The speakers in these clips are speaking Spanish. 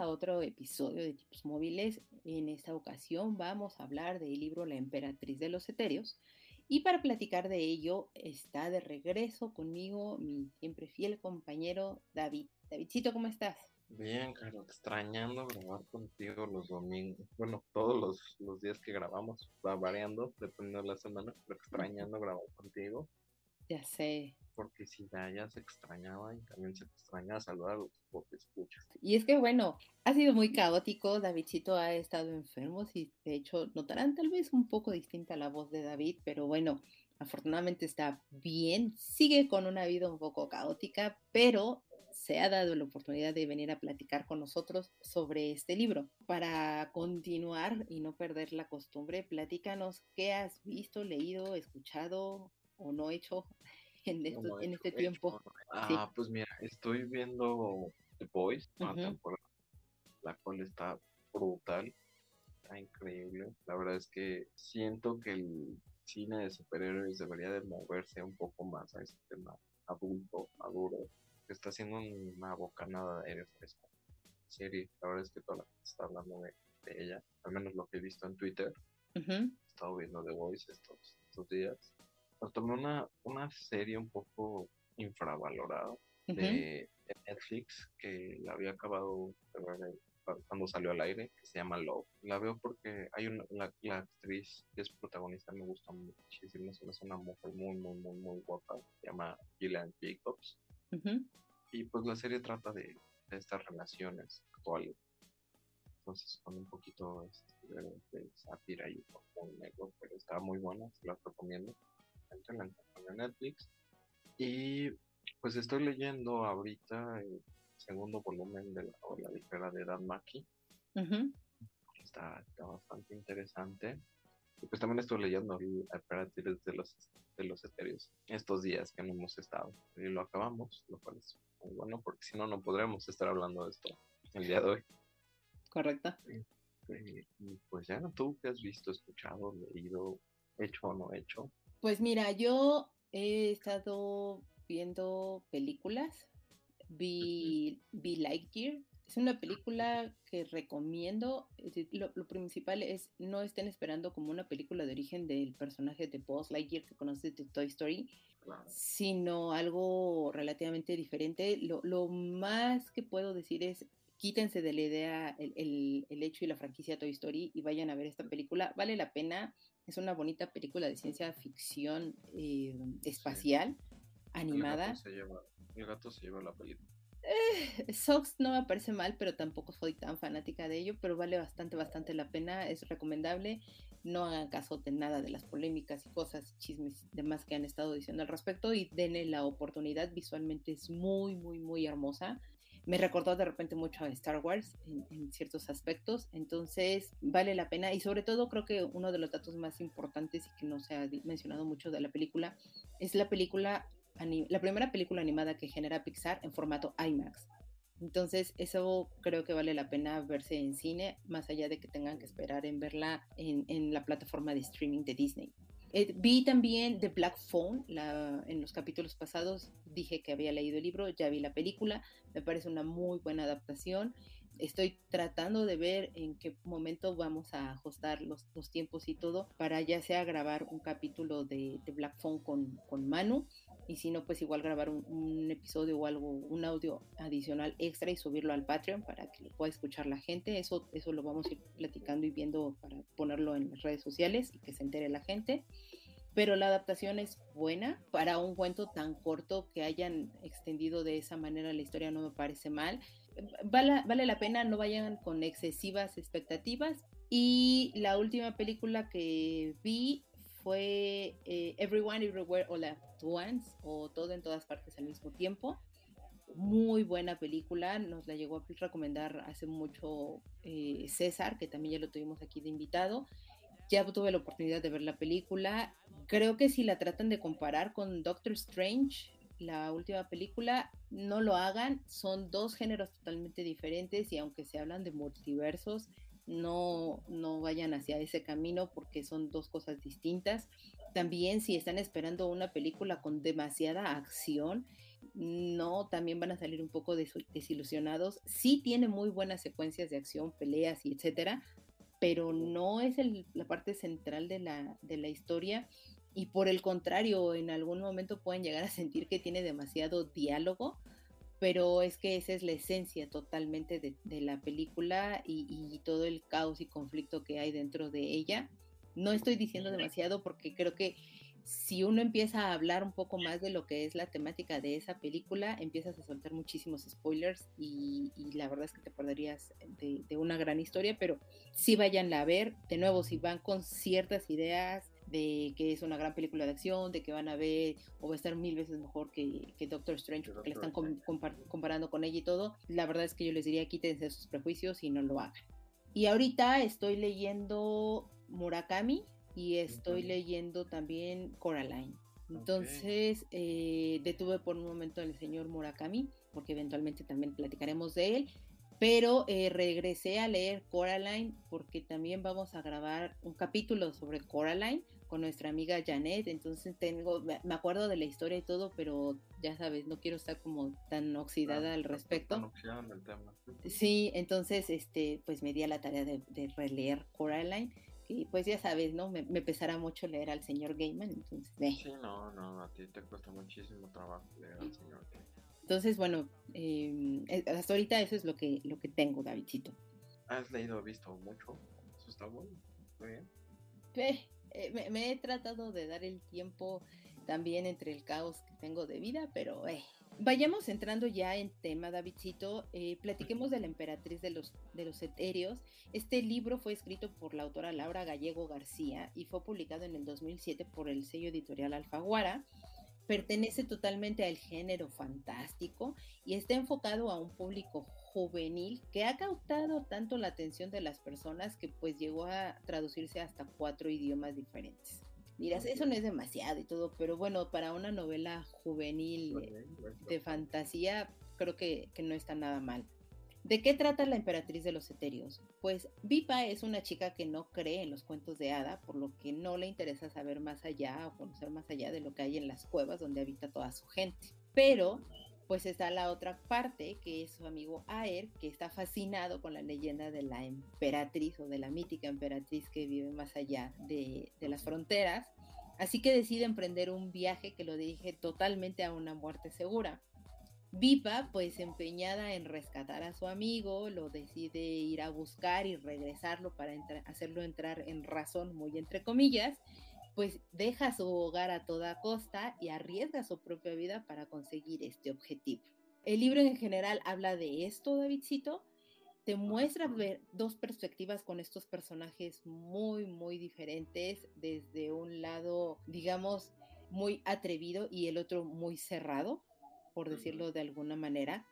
A otro episodio de Tipos Móviles. En esta ocasión vamos a hablar del libro La Emperatriz de los Etéreos. Y para platicar de ello está de regreso conmigo mi siempre fiel compañero David. Davidcito, ¿cómo estás? Bien, claro, extrañando grabar contigo los domingos. Bueno, todos los, los días que grabamos, va variando dependiendo de la semana, pero extrañando grabar contigo. Ya sé, porque si ya, ya se extrañaba y también se extraña saludar a los escuchas. Y es que bueno, ha sido muy caótico, Davidcito ha estado enfermo, y de hecho notarán tal vez un poco distinta la voz de David, pero bueno, afortunadamente está bien, sigue con una vida un poco caótica, pero se ha dado la oportunidad de venir a platicar con nosotros sobre este libro. Para continuar y no perder la costumbre, platícanos qué has visto, leído, escuchado o no hecho en, en este tiempo. Ah, pues mira, estoy viendo The Boys, la cual está brutal, está increíble. La verdad es que siento que el cine de superhéroes debería de moverse un poco más a ese tema adulto, maduro, que está haciendo una bocanada de aire fresco. Serie, la verdad es que toda la gente está hablando de, ella, al menos lo que he visto en Twitter. He estado viendo The Voice estos, estos días tomé una, una serie un poco infravalorada de, Netflix que la había acabado de ver cuando salió al aire, que se llama Love. La veo porque hay una, la, actriz que es protagonista, me gusta muchísimo, es una mujer muy, muy, muy, muy guapa, se llama Gillian Jacobs. Y pues la serie trata de, estas relaciones actuales. Entonces, con un poquito este, de, de sátira y un negro, pero está muy buena, se la recomiendo en Netflix. Y pues estoy leyendo ahorita el segundo volumen de la novela ligera de Dan Mackey. está, bastante interesante. Y pues también estoy leyendo el de los, de los etéreos estos días que no hemos estado. Y lo acabamos, lo cual es muy bueno, porque si no, no podremos estar hablando de esto el día de hoy. Correcto. Y, pues ya, ¿tú qué has visto, escuchado, leído, hecho o no hecho? Pues mira, yo he estado viendo películas. Vi, vi Lightyear. Es una película que recomiendo. Lo, principal es no estén esperando como una película de origen del personaje de Buzz Lightyear que conoces de Toy Story, sino algo relativamente diferente. Lo, lo, más que puedo decir es quítense de la idea el, el, hecho y la franquicia Toy Story y vayan a ver esta película. Vale la pena, es una bonita película de ciencia ficción eh, espacial, animada. El gato se lleva, la película. Eh, Sox no me parece mal, pero tampoco soy tan fanática de ello, pero vale bastante, bastante la pena, es recomendable. No hagan caso de nada de las polémicas y cosas, chismes demás que han estado diciendo al respecto y denle la oportunidad. Visualmente es muy, muy, muy hermosa me recordó de repente mucho a Star Wars en, ciertos aspectos, entonces vale la pena y sobre todo creo que uno de los datos más importantes y que no se ha mencionado mucho de la película es la película, la primera película animada que genera Pixar en formato IMAX. Entonces, eso creo que vale la pena verse en cine, más allá de que tengan que esperar en verla en, en la plataforma de streaming de Disney. Eh, vi también The Black Phone, en los capítulos pasados dije que había leído el libro, ya vi la película, me parece una muy buena adaptación. Estoy tratando de ver en qué momento vamos a ajustar los, tiempos y todo para ya sea grabar un capítulo de, Black Phone con, con, Manu y si no, pues igual grabar un, episodio o algo, un audio adicional extra y subirlo al Patreon para que lo pueda escuchar la gente. Eso, eso lo vamos a ir platicando y viendo para ponerlo en las redes sociales y que se entere la gente pero la adaptación es buena. Para un cuento tan corto que hayan extendido de esa manera la historia no me parece mal. Vale, vale la pena, no vayan con excesivas expectativas. Y la última película que vi fue eh, Everyone Everywhere All At Once o Todo en todas partes al mismo tiempo. muy buena película, nos la llegó a recomendar hace mucho eh, César, que también ya lo tuvimos aquí de invitado. Ya tuve la oportunidad de ver la película. Creo que si la tratan de comparar con Doctor Strange, la última película, no lo hagan. Son dos géneros totalmente diferentes y aunque se hablan de multiversos, no, no vayan hacia ese camino porque son dos cosas distintas. También si están esperando una película con demasiada acción, no, también van a salir un poco desilusionados. Sí tiene muy buenas secuencias de acción, peleas y etcétera, pero no es la parte central de la, de la historia. Y por el contrario, en algún momento pueden llegar a sentir que tiene demasiado diálogo, pero es que esa es la esencia totalmente de, la película y, y, todo el caos y conflicto que hay dentro de ella. No estoy diciendo demasiado porque creo que si uno empieza a hablar un poco más de lo que es la temática de esa película, empiezas a soltar muchísimos spoilers y, la verdad es que te perderías de, una gran historia, pero sí vayan a ver, de nuevo, si van con ciertas ideas de que es una gran película de acción, de que van a ver o va a estar mil veces mejor que, Doctor Strange, porque le están comparando con ella y todo, la verdad es que yo les diría quítense sus prejuicios y no lo hagan. Y ahorita estoy leyendo Murakami, y estoy leyendo también Coraline. Entonces eh, detuve por un momento al señor Murakami, porque eventualmente también platicaremos de él, pero eh, regresé a leer Coraline porque también vamos a grabar un capítulo sobre Coraline con nuestra amiga Janet, entonces tengo, me acuerdo de la historia y todo, pero ya sabes, no quiero estar como tan oxidada al respecto. Sí, entonces, este, pues me di a la tarea de, de releer Coraline y pues ya sabes, ¿no? Me, me pesará mucho leer al señor Gaiman, entonces... Sí, no, no, a ti te cuesta muchísimo trabajo leer al señor Gaiman. Entonces, bueno, em, eh, hasta ahorita eso es lo que, lo que tengo, Davidcito. ¿Has leído, visto mucho? Eso está bueno, muy bien. Eh, me, me, he tratado de dar el tiempo también entre el caos que tengo de vida, pero eh, Vayamos entrando ya en tema, Davidcito. Eh, platiquemos de la emperatriz de los, de los etéreos. Este libro fue escrito por la autora Laura Gallego García y fue publicado en el 2007 por el sello editorial Alfaguara. Pertenece totalmente al género fantástico y está enfocado a un público juvenil que ha causado tanto la atención de las personas que pues llegó a traducirse hasta cuatro idiomas diferentes. Dirás, eso no es demasiado y todo, pero bueno, para una novela juvenil de fantasía, creo que, no está nada mal. ¿De qué trata la emperatriz de los etéreos? Pues Vipa es una chica que no cree en los cuentos de hada, por lo que no le interesa saber más allá o conocer más allá de lo que hay en las cuevas donde habita toda su gente. Pero pues está la otra parte, que es su amigo Aer, que está fascinado con la leyenda de la emperatriz o de la mítica emperatriz que vive más allá de, las fronteras. Así que decide emprender un viaje que lo dirige totalmente a una muerte segura. Vipa, pues empeñada en rescatar a su amigo, lo decide ir a buscar y regresarlo para hacerlo entrar en razón, muy entre comillas, pues deja su hogar a toda costa y arriesga su propia vida para conseguir este objetivo. El libro en general habla de esto, Davidcito. Te muestra ver dos perspectivas con estos personajes muy, muy diferentes, desde un lado, digamos, muy atrevido y el otro muy cerrado, por decirlo de alguna manera.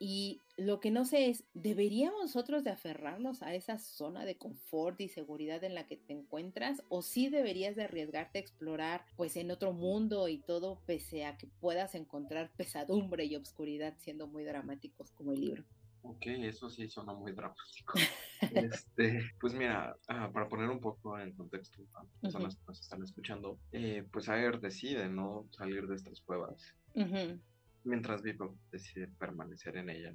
Y lo que no sé es, ¿deberíamos nosotros de aferrarnos a esa zona de confort y seguridad en la que te encuentras? ¿O sí deberías de arriesgarte a explorar pues en otro mundo y todo pese a que puedas encontrar pesadumbre y obscuridad siendo muy dramáticos como el libro? Ok, eso sí suena muy dramático. este, pues mira, ah, para poner un poco en contexto a las personas que nos están escuchando, eh, pues Ayer decide no salir de estas cuevas mientras Vivo decide permanecer en ella.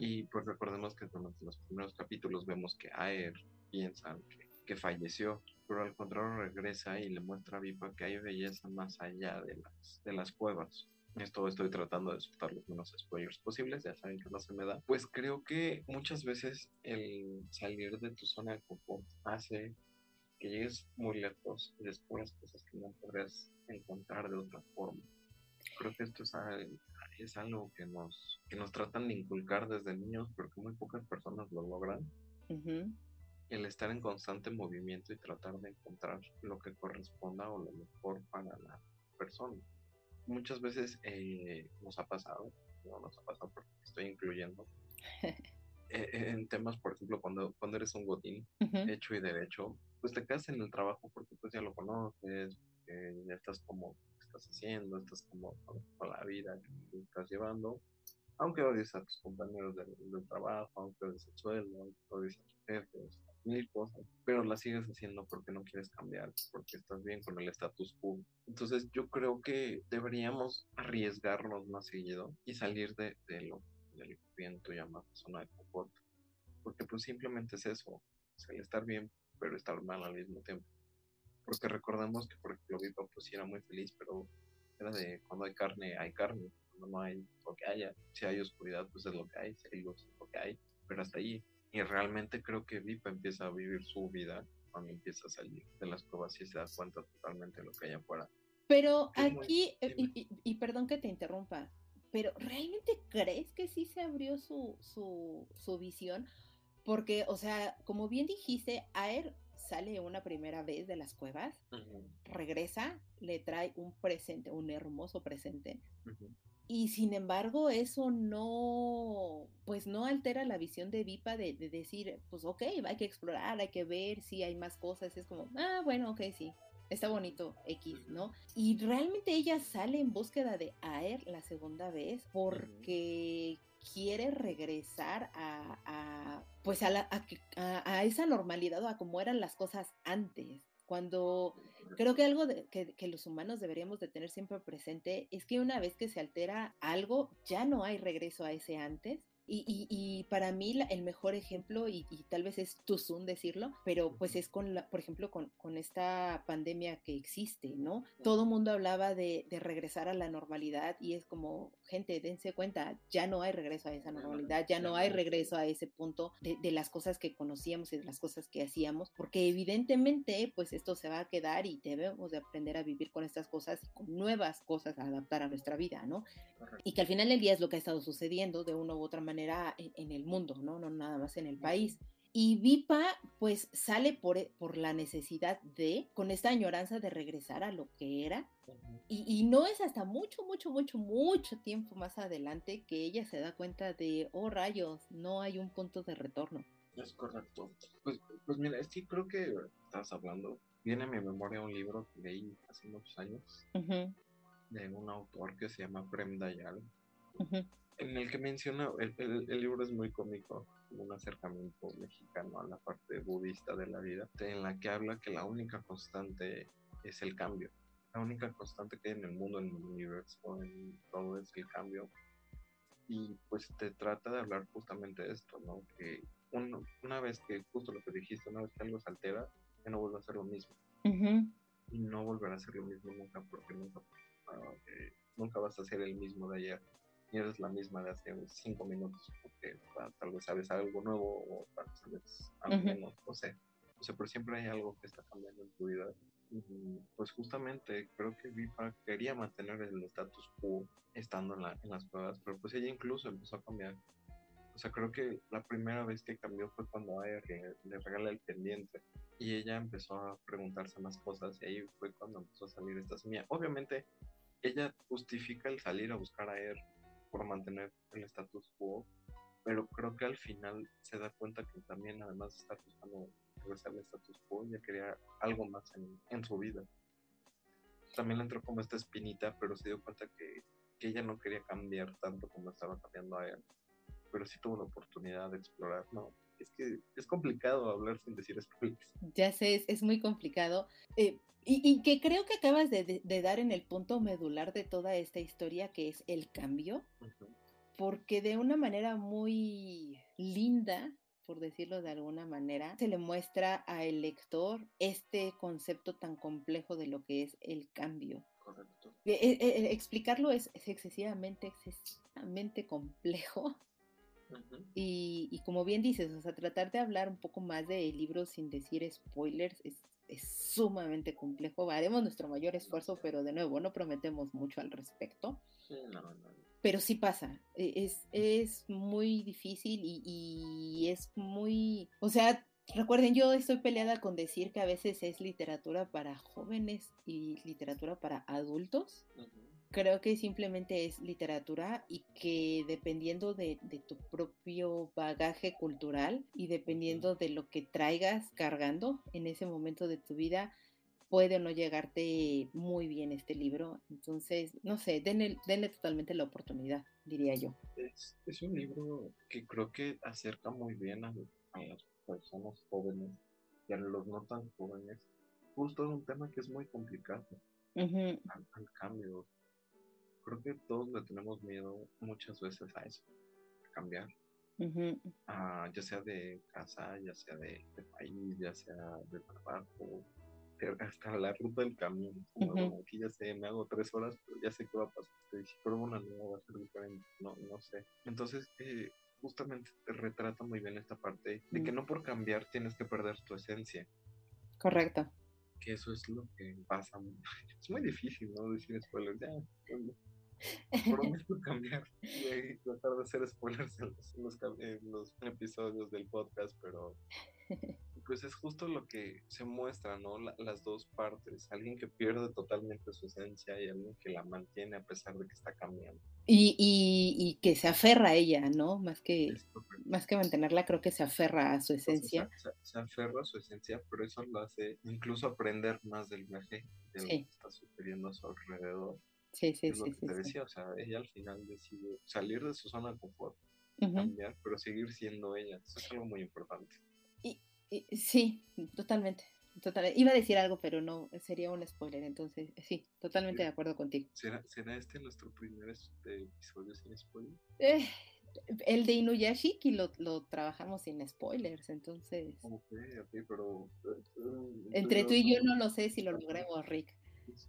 Y pues recordemos que durante los primeros capítulos vemos que Aer piensa que, falleció, pero al contrario regresa y le muestra a Viva que hay belleza más allá de las, de las cuevas. Esto estoy tratando de soltar los menos spoilers posibles, ya saben que no se me da. Pues creo que muchas veces el salir de tu zona de confort hace que llegues muy lejos y descubras cosas que no podrías encontrar de otra forma. Creo que esto es, es algo que nos, que nos tratan de inculcar desde niños, pero que muy pocas personas lo logran. El estar en constante movimiento y tratar de encontrar lo que corresponda o lo mejor para la persona. Muchas veces eh, nos ha pasado, no nos ha pasado porque estoy incluyendo. Eh, en temas, por ejemplo, cuando, cuando eres un godín, hecho y derecho, pues te quedas en el trabajo porque pues ya lo conoces, ya estás como haciendo, estás como con la vida que estás llevando, aunque odies a tus compañeros del, trabajo, aunque odies el sueldo, aunque odies a tus jefes, mil cosas, pero la sigues haciendo porque no quieres cambiar, porque estás bien con el status quo. Entonces yo creo que deberíamos arriesgarnos más seguido y salir de, de lo del bien tú llamas zona de confort, porque pues simplemente es eso, es el estar bien, pero estar mal al mismo tiempo. Porque recordamos que, por ejemplo, Viva pues sí era muy feliz, pero era de cuando hay carne, hay carne, cuando no hay lo que haya. Si hay oscuridad, pues es lo que hay, si hay luz, es lo que hay, pero hasta ahí. Y realmente creo que Vipa empieza a vivir su vida cuando empieza a salir de las pruebas y se da cuenta totalmente de lo que hay afuera. Pero aquí, eh, y, perdón que te interrumpa, pero ¿realmente crees que sí se abrió su, su, su visión? Porque, o sea, como bien dijiste, Aer sale una primera vez de las cuevas, regresa, le trae un presente, un hermoso presente. Y sin embargo, eso no, pues no altera la visión de Vipa de, decir, pues ok, hay que explorar, hay que ver si hay más cosas. Es como, ah, bueno, ok, sí, está bonito X, ¿no? Y realmente ella sale en búsqueda de Aer la segunda vez porque quiere regresar a, pues a, la, a, esa normalidad o a cómo eran las cosas antes. Cuando creo que algo que, que, los humanos deberíamos de tener siempre presente es que una vez que se altera algo, ya no hay regreso a ese antes y, para mí el mejor ejemplo, y, tal vez es soon decirlo, pero pues es con, la, por ejemplo, con, esta pandemia que existe, ¿no? Todo mundo hablaba de, regresar a la normalidad y es como, gente, dense cuenta, ya no hay regreso a esa normalidad, ya no hay regreso a ese punto de, de las cosas que conocíamos y de las cosas que hacíamos, porque evidentemente pues esto se va a quedar y debemos de aprender a vivir con estas cosas y con nuevas cosas a adaptar a nuestra vida, ¿no? Y que al final del día es lo que ha estado sucediendo de una u otra manera en, el mundo, ¿no? No nada más en el país. Y Vipa pues sale por, e, por la necesidad de, con esta añoranza de regresar a lo que era. Y, y, no es hasta mucho, mucho, mucho, mucho tiempo más adelante que ella se da cuenta de, oh rayos, no hay un punto de retorno. Es correcto. Pues, pues mira, es que creo que estás hablando, viene a mi memoria un libro que leí hace muchos años de un autor que se llama Prem Dayal en el que menciona, el, libro es muy cómico, un acercamiento mexicano a la parte budista de la vida, en la que habla que la única constante es el cambio. La única constante que hay en el mundo, en el universo, en todo es el cambio. Y pues te trata de hablar justamente de esto, ¿no? Que una vez que, justo lo que dijiste, una vez que algo se altera, ya no vuelve a ser lo mismo. Y no volverá a ser lo mismo nunca, porque nunca, ah, eh, nunca vas a ser el mismo de ayer y eres la misma de hace cinco minutos, porque tal vez sabes algo nuevo o tal vez sabes algo menos, no sé. O sea, pero siempre hay algo que está cambiando en tu vida. Y pues justamente creo que Vipa quería mantener el status quo estando en, la, en las pruebas, pero pues ella incluso empezó a cambiar. O sea, creo que la primera vez que cambió fue cuando a ella le regala el pendiente y ella empezó a preguntarse más cosas y ahí fue cuando empezó a salir esta semilla. Obviamente, ella justifica el salir a buscar a él por mantener el status quo, pero creo que al final se da cuenta que también además de estar buscando regresar al status quo, ya quería algo más en, en, su vida. También le entró como esta espinita, pero se dio cuenta que, que ella no quería cambiar tanto como estaba cambiando a él, pero sí tuvo la oportunidad de explorar, ¿no? Es que es complicado hablar sin decir spoilers. Ya sé, es, muy complicado. Eh, y, que creo que acabas de, dar en el punto medular de toda esta historia, que es el cambio, porque de una manera muy linda, por decirlo de alguna manera, se le muestra al lector este concepto tan complejo de lo que es el cambio. Correcto. Eh, eh, explicarlo es, es, excesivamente, excesivamente complejo y, como bien dices, o sea, tratar de hablar un poco más de libros sin decir spoilers es, sumamente complejo. Haremos nuestro mayor esfuerzo, pero de nuevo, no prometemos mucho al respecto. Pero sí pasa, e, es, es muy difícil y, es muy, o sea, recuerden, yo estoy peleada con decir que a veces es literatura para jóvenes y literatura para adultos creo que simplemente es literatura y que dependiendo de, tu propio bagaje cultural y dependiendo de lo que traigas cargando en ese momento de tu vida, puede o no llegarte muy bien este libro. Entonces, no sé, denle, denle totalmente la oportunidad, diría yo. Es, un libro que creo que acerca muy bien a, las personas jóvenes y a los no tan jóvenes. Justo es un tema que es muy complicado. al, cambio. Creo que todos le tenemos miedo muchas veces a eso, a cambiar. ya sea de casa, ya sea de, de país, ya sea de trabajo, hasta la ruta del camino. Como, aquí ya sé, me hago tres horas, pero ya sé qué va a pasar. Si pruebo una nueva va a ser diferente. No, no sé. Entonces, eh, justamente te retrata muy bien esta parte de que mm. no por cambiar tienes que perder tu esencia. Correcto. Que eso es lo que pasa. Es muy difícil, ¿no? Decir spoilers. Ya, prometo cambiar y tratar de hacer spoilers en los, en los episodios del podcast, pero pues es justo lo que se muestra, ¿no? las dos partes, alguien que pierde totalmente su esencia y alguien que la mantiene a pesar de que está cambiando. Y, y, que se aferra a ella, ¿no? Más que, más que mantenerla, creo que se aferra a su esencia. se, aferra a su esencia, pero eso lo hace incluso aprender más del viaje, de lo que está sucediendo a su alrededor. Sí, sí, sí. te decía, o sea, ella al final decide salir de su zona de confort, cambiar, pero seguir siendo ella. Eso es algo muy importante. Sí, totalmente. Iba a decir algo, pero no, sería un spoiler, entonces sí, totalmente de acuerdo contigo. ¿Será, este nuestro primer este, episodio sin spoiler? Eh, el de Inuyashiki lo, lo trabajamos sin spoilers, entonces. Ok, ok, pero. Eh, Entre tú y yo no lo sé si lo logremos, Rick.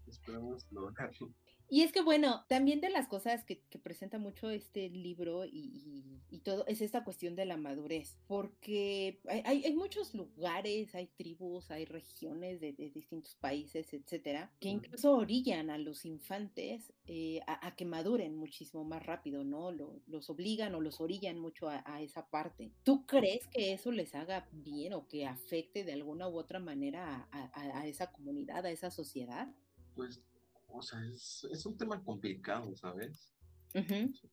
Esperemos lograrlo. Y es que bueno, también de las cosas que, presenta mucho este libro y, todo es esta cuestión de la madurez, porque hay, muchos lugares, hay tribus, hay regiones de, distintos países, etcétera, que incluso orillan a los infantes eh, a, que maduren muchísimo más rápido, ¿no? los obligan o los orillan mucho a, a, esa parte. ¿Tú crees que eso les haga bien o que afecte de alguna u otra manera a, esa comunidad, a esa sociedad? Pues o sea, es, es un tema complicado, ¿sabes?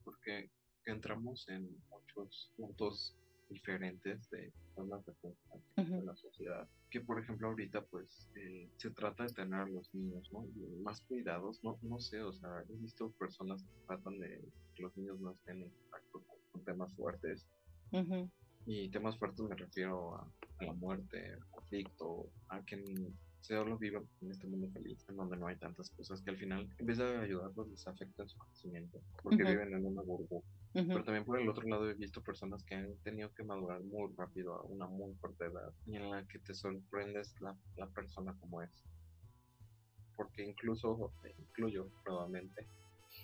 Porque entramos en muchos puntos diferentes de formas de pensar la sociedad. Que por ejemplo ahorita pues eh, se trata de tener a los niños ¿no? más cuidados, no, no sé, o sea, he visto personas que tratan de que los niños no estén en contacto con, temas fuertes. Y temas fuertes me refiero a, a la muerte, al conflicto, a que solo vive en este mundo feliz, en donde no hay tantas cosas que al final, en vez de ayudarlos, les afecta su conocimiento, porque viven en una burbuja. Pero también por el otro lado he visto personas que han tenido que madurar muy rápido a una muy corta edad y en la que te sorprendes la, la persona como es. Porque incluso, incluyo probablemente,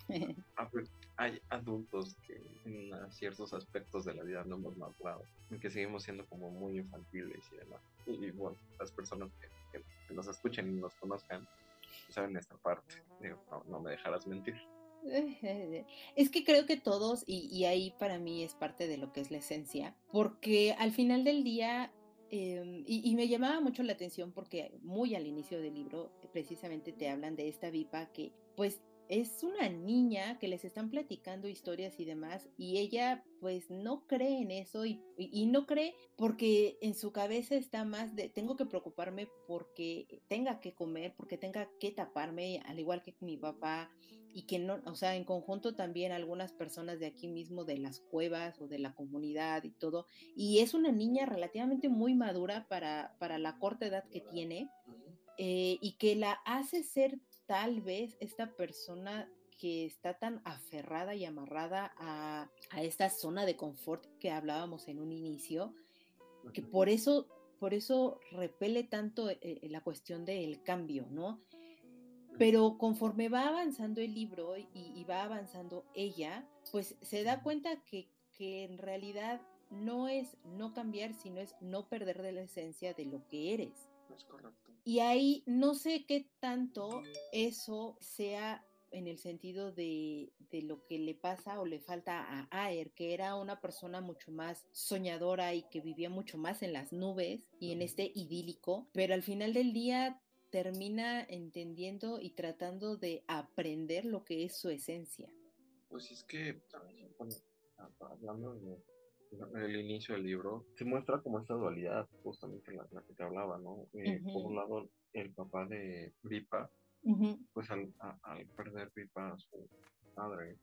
hay adultos que en ciertos aspectos de la vida no hemos madurado, que seguimos siendo como muy infantiles y demás. Y, bueno, las personas que, nos escuchen y nos conozcan saben esta parte. no, me dejarás mentir. Es que creo que todos, y, ahí para mí es parte de lo que es la esencia, porque al final del día y, y, me llamaba mucho la atención porque muy al inicio del libro precisamente te hablan de esta vipa que pues es una niña que les están platicando historias y demás, y ella pues no cree en eso y, no cree porque en su cabeza está más de tengo que preocuparme porque tenga que comer, porque tenga que taparme, al igual que mi papá, y que no, o sea, en conjunto también algunas personas de aquí mismo, de las cuevas o de la comunidad y todo, y es una niña relativamente muy madura para, para la corta edad que tiene. Eh, y que la hace ser tal vez esta persona que está tan aferrada y amarrada a, esta zona de confort que hablábamos en un inicio, que por eso, por eso repele tanto eh, eh, la cuestión del cambio, ¿no? Pero conforme va avanzando el libro y, va avanzando ella, pues se da cuenta que, que en realidad no es no cambiar, sino es no perder de la esencia de lo que eres. Es correcto. Y ahí no sé qué tanto eso sea en el sentido de, lo que le pasa o le falta a Aer, que era una persona mucho más soñadora y que vivía mucho más en las nubes y en este idílico, pero al final del día termina entendiendo y tratando de aprender lo que es su esencia. Pues es que, hablando del inicio del libro, se muestra como esta dualidad, justamente la, la que te hablaba, ¿no? Eh, por un lado, el papá de Vipa, pues al, perder Vipa a su padre,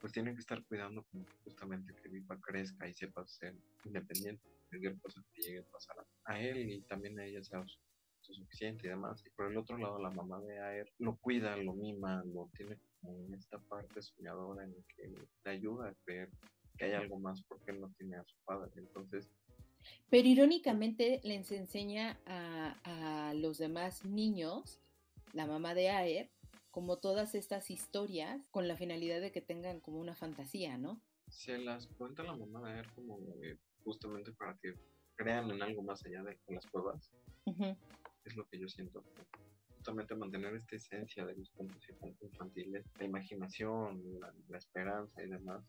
pues tiene que estar cuidando justamente que Vipa crezca y sepa ser independiente, cualquier cosa que llegue a pasar a él y también a ella sea suficiente y demás. Y por el otro lado, la mamá de Aer lo cuida, lo mima, lo tiene como en esta parte soñadora en que le ayuda a creer que hay algo más porque él no tiene a su padre. Entonces, pero irónicamente les enseña a, a, los demás niños, la mamá de Aer, como todas estas historias con la finalidad de que tengan como una fantasía, ¿no? Se las cuenta la mamá de Aer como justamente para que crean en algo más allá de las pruebas. Es lo que yo siento. Justamente mantener esta esencia de los cuentos infantiles, la imaginación, la esperanza y demás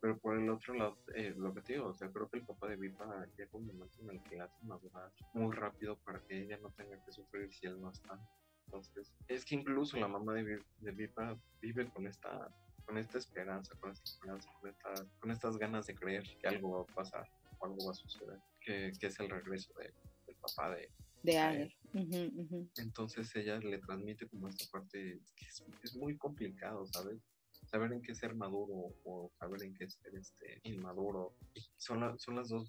pero por el otro lado, eh, lo que te digo, o sea, creo que el papá de Vipa llega un momento en el que la hace madurar muy rápido para que ella no tenga que sufrir si él no está. Entonces, es que incluso la mamá de, de Vipa vive con esta, con esta esperanza, con esta esperanza, con, estas ganas de creer que algo va a pasar o algo va a suceder, que, que es el regreso de, del papá de, de Ager. Entonces ella le transmite como esta parte que es, es, muy complicado, ¿sabes? Saber en qué ser maduro o saber en qué ser este, inmaduro. Son, son las, dos,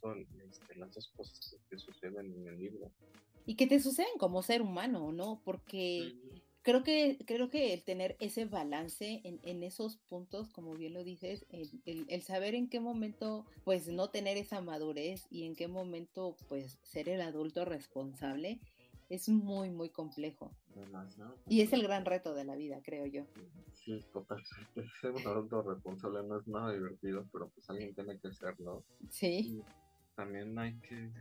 este, las dos cosas que, suceden en el libro. Y que te suceden como ser humano, ¿no? Porque creo, que, creo que el tener ese balance en, en esos puntos, como bien lo dices, el, el, el, saber en qué momento, pues, no tener esa madurez y en qué momento, pues, ser el adulto responsable, es muy, muy complejo. Y es el gran reto de la vida, creo yo. Sí, totalmente. Ser un adulto responsable no es nada divertido, pero pues alguien tiene que serlo. Sí. también hay que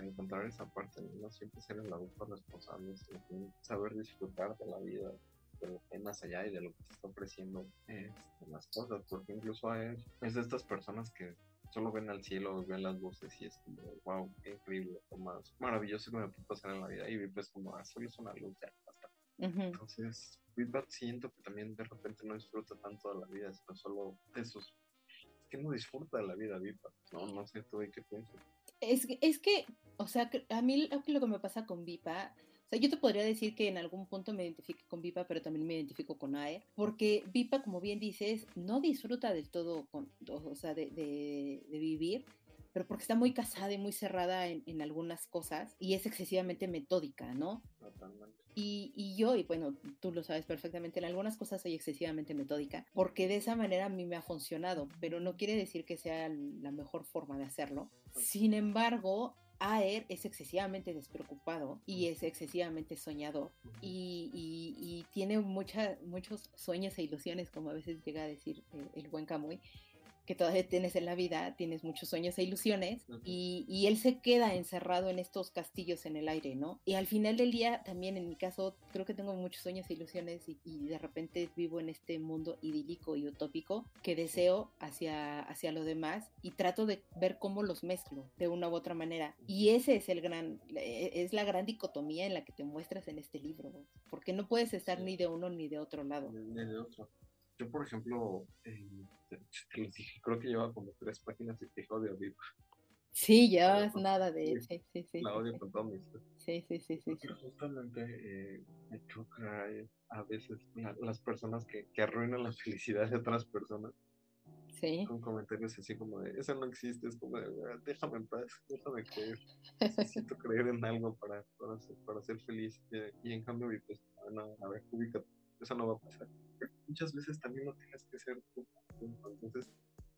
encontrar esa parte, no siempre ser el adulto responsable, sino saber disfrutar de la vida, de lo que hay más allá y de lo que te está ofreciendo este, las cosas, porque incluso es, es de estas personas que solo ven al cielo, ven las voces y es como, wow, qué increíble, lo más maravilloso que me puede pasar en la vida. Y pues como, ah, solo es una luz, ya, basta. Entonces, Whitbat siento que también de repente no disfruta tanto de la vida, sino solo de sus... Es que no disfruta de la vida, Whitbat. No, no sé tú de qué piensas. Es, es que, o sea, a mí lo que me pasa con Vipa o sea, yo te podría decir que en algún punto me identifico con Vipa, pero también me identifico con AE, porque Vipa, como bien dices, no disfruta del todo, con, o sea, de, de, vivir, pero porque está muy casada y muy cerrada en, en, algunas cosas y es excesivamente metódica, ¿no? Y, y, yo, y bueno, tú lo sabes perfectamente, en algunas cosas soy excesivamente metódica, porque de esa manera a mí me ha funcionado, pero no quiere decir que sea la mejor forma de hacerlo. Sin embargo, Aer es excesivamente despreocupado y es excesivamente soñador y, y, tiene mucha, muchos sueños e ilusiones, como a veces llega a decir eh, el buen Camuy, que todavía tienes en la vida, tienes muchos sueños e ilusiones, y, y, él se queda encerrado en estos castillos en el aire, ¿no? Y al final del día, también en mi caso, creo que tengo muchos sueños e ilusiones y, y de repente vivo en este mundo idílico y utópico que deseo hacia, hacia lo demás y trato de ver cómo los mezclo de una u otra manera. Y ese es el gran, e, es la gran dicotomía en la que te muestras en este libro, porque no puedes estar ni de uno ni de otro lado. Ni de otro. Yo, por ejemplo, eh, creo que lleva como tres páginas de quejo de Viva. Sí, llevas nada de eso. Sí, sí, sí. La odio con todo mi Sí, sí, sí, sí. Justamente eh, me choca eh, a veces las personas que, que arruinan la felicidad de otras personas. Sí. Con comentarios así como de, eso no existe, es como de, ah, déjame en paz, déjame creer. Necesito creer en algo para, para, ser, para ser feliz. Y, en cambio, pues, no, a ver, ubícate, eso no va a pasar muchas veces también no tienes que ser tú. Entonces,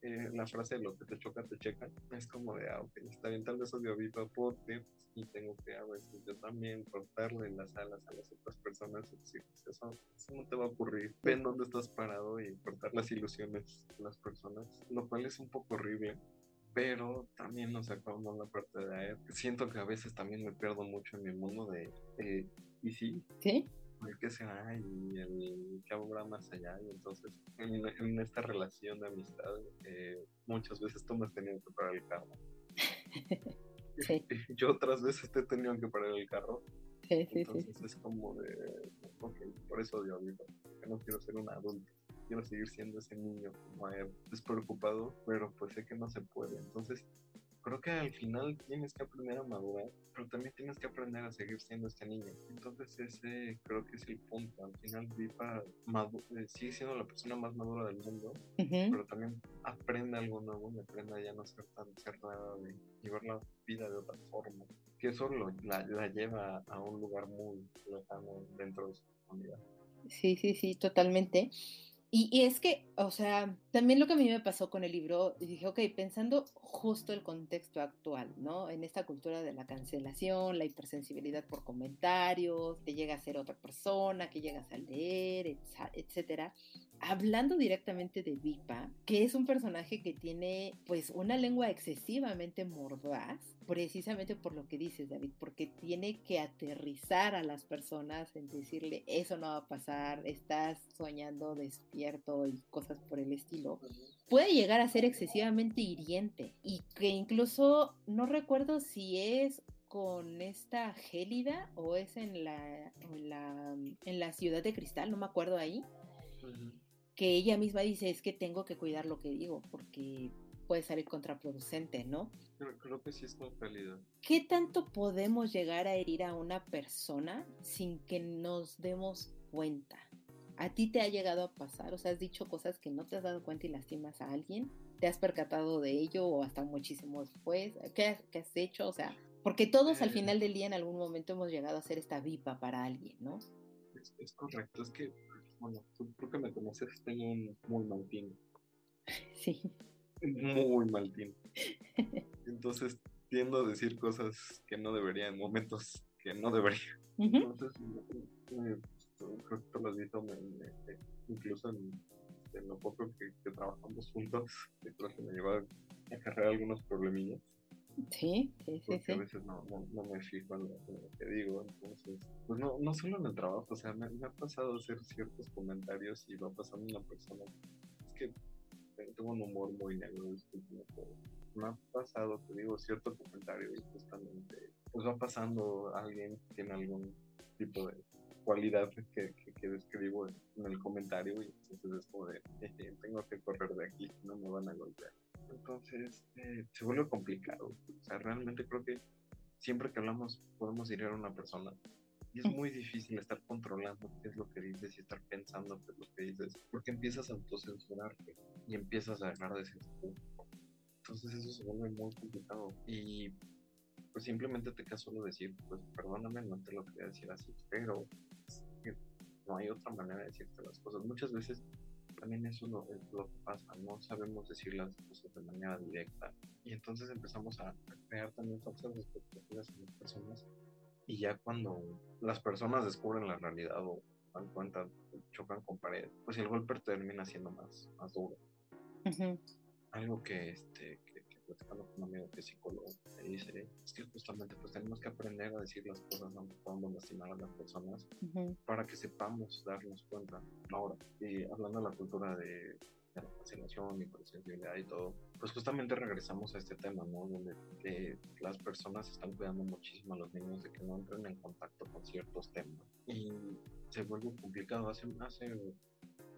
eh, la frase de lo que te choca, te checa, es como de, ah, ok, está bien, tal vez odio viva porque y tengo que a veces yo también cortarle las alas a las otras personas y decir, pues eso, eso no te va a ocurrir. Ven dónde estás parado y cortar las ilusiones de las personas, lo cual es un poco horrible. Pero también nos acabamos la parte de ayer. Siento que a veces también me pierdo mucho en mi mundo de, eh, ¿y sí? ¿Sí? El que será y el que habrá más allá. Y entonces, en, esta relación de amistad, eh, muchas veces tú me has tenido que parar el carro. Yo otras veces te he tenido que parar el carro. Sí, sí, Entonces es como de, ok, por eso odio ahorita, que no quiero ser un adulto quiero seguir siendo ese niño como despreocupado, pero pues sé que no se puede. Entonces, creo que al final tienes que aprender a madurar, pero también tienes que aprender a seguir siendo este niño. Entonces, ese creo que es el punto. Al final, Vipa eh, sigue siendo la persona más madura del mundo, pero también aprende algo nuevo y aprende a ya no ser tan cerrada de llevar la vida de otra forma. Que eso la, la lleva a un lugar muy lejano dentro de su comunidad. Sí, sí, sí, totalmente. Y, es que, o sea, también lo que a mí me pasó con el libro, dije, ok, pensando justo el contexto actual, ¿no? En esta cultura de la cancelación, la hipersensibilidad por comentarios, que llega a ser otra persona, que llegas a leer, etcétera hablando directamente de Vipa, que es un personaje que tiene pues una lengua excesivamente mordaz, precisamente por lo que dices David, porque tiene que aterrizar a las personas en decirle eso no va a pasar, estás soñando despierto y cosas por el estilo, puede llegar a ser excesivamente hiriente y que incluso no recuerdo si es con esta Gélida o es en la, en la, en la ciudad de cristal, no me acuerdo ahí, que ella misma dice es que tengo que cuidar lo que digo porque puede salir contraproducente, ¿no? Creo, que sí es con realidad. ¿Qué tanto podemos llegar a herir a una persona sin que nos demos cuenta? ¿A ti te ha llegado a pasar? O sea, has dicho cosas que no te has dado cuenta y lastimas a alguien. ¿Te has percatado de ello o hasta muchísimo después? ¿Qué has, hecho? O sea, porque todos al eh. final del día en algún momento hemos llegado a ser esta vipa para alguien, ¿no? es correcto, es que bueno, tú creo que me conoces, tengo un muy mal Sí. Muy mal Entonces tiendo a decir cosas que no debería en momentos que no debería. Entonces, creo que tú lo has visto, incluso en, lo poco que, trabajamos juntos, que creo que me llevó a acarrear algunos problemillas. Sí, sí, sí. a veces no, no, me fijo en lo, que digo. Entonces, pues no, no solo en el trabajo, o sea, me, ha pasado hacer ciertos comentarios y va pasando una persona. Es que tengo un humor muy negro, Me ha pasado, te digo, cierto comentario y justamente, pues va pasando alguien que tiene algún tipo de cualidad que, que, describo en el comentario y entonces es como de, tengo que correr de aquí, no me van a golpear. Entonces eh, se vuelve complicado. O sea, realmente creo que siempre que hablamos podemos ir a una persona. Y es muy difícil estar controlando qué es lo que dices y estar pensando qué es lo que dices. Porque empiezas a autocensurarte y empiezas a dejar de ser tú. Entonces eso se vuelve muy complicado. Y pues simplemente te queda solo decir, pues perdóname, no te lo quería decir así, pero no hay otra manera de decirte las cosas. Muchas veces también eso es lo, que pasa, no sabemos decir las cosas de manera directa y entonces empezamos a crear también falsas expectativas en las personas y ya cuando las personas descubren la realidad o dan cuenta, chocan con pared, pues el golpe termina siendo más, más duro. Algo que, este, platicando con un amigo que es psicólogo, me dice, es que justamente pues tenemos que aprender a decir las cosas, no podemos lastimar a las personas, para que sepamos darnos cuenta. Ahora, y hablando de la cultura de, la cancelación y sensibilidad y todo, pues justamente regresamos a este tema, ¿no? Donde las personas están cuidando muchísimo a los niños de que no entren en contacto con ciertos temas. Y se vuelve complicado. Hace, hace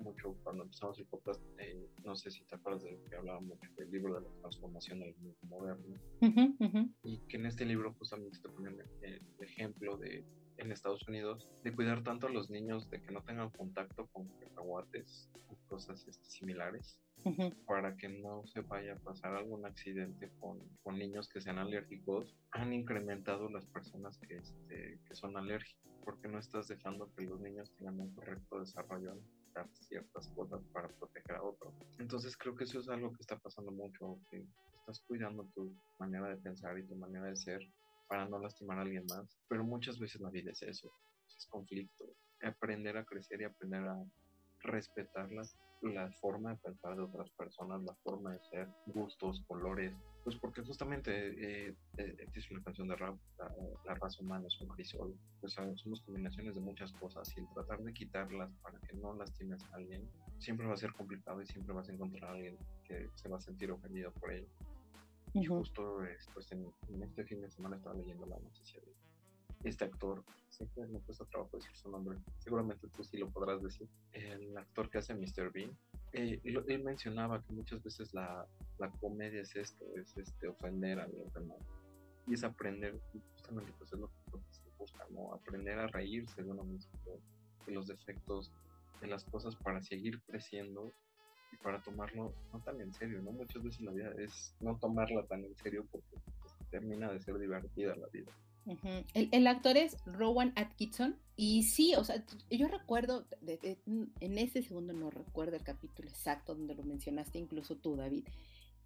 mucho cuando empezamos el podcast, eh, no sé si te acuerdas de que hablaba mucho del libro de la transformación del mundo moderno, y que en este libro justamente te ponen el ejemplo de en Estados Unidos de cuidar tanto a los niños de que no tengan contacto con cacahuates o cosas este, similares para que no se vaya a pasar algún accidente con, con, niños que sean alérgicos han incrementado las personas que, este, que son alérgicas porque no estás dejando que los niños tengan un correcto desarrollo ciertas cosas para proteger a otro. Entonces creo que eso es algo que está pasando mucho, estás cuidando tu manera de pensar y tu manera de ser para no lastimar a alguien más, pero muchas veces la vida es eso, es conflicto, aprender a crecer y aprender a respetarlas la forma de pensar de otras personas, la forma de ser, gustos, colores, pues porque justamente eh, eh, existe una canción de rap, la, raza humana es un crisol, pues somos combinaciones de muchas cosas y el tratar de quitarlas para que no lastimes a alguien siempre va a ser complicado y siempre vas a encontrar a alguien que se va a sentir ofendido por ello. Y justo pues en, este fin de semana estaba leyendo la noticia de este actor, siempre me cuesta trabajo decir su nombre, seguramente tú sí lo podrás decir, el actor que hace Mr. Bean, eh, él mencionaba que muchas veces la, la, comedia es esto, es este ofender a los demás. Y es aprender, justamente pues es lo que se busca, ¿no? Aprender a reírse de uno mismo, de los defectos, de las cosas para seguir creciendo y para tomarlo no tan en serio, ¿no? Muchas veces la vida es no tomarla tan en serio porque pues, termina de ser divertida la vida el, actor es Rowan Atkinson y sí, o sea, yo recuerdo, en ese segundo no recuerdo el capítulo exacto donde lo mencionaste, incluso tú, David,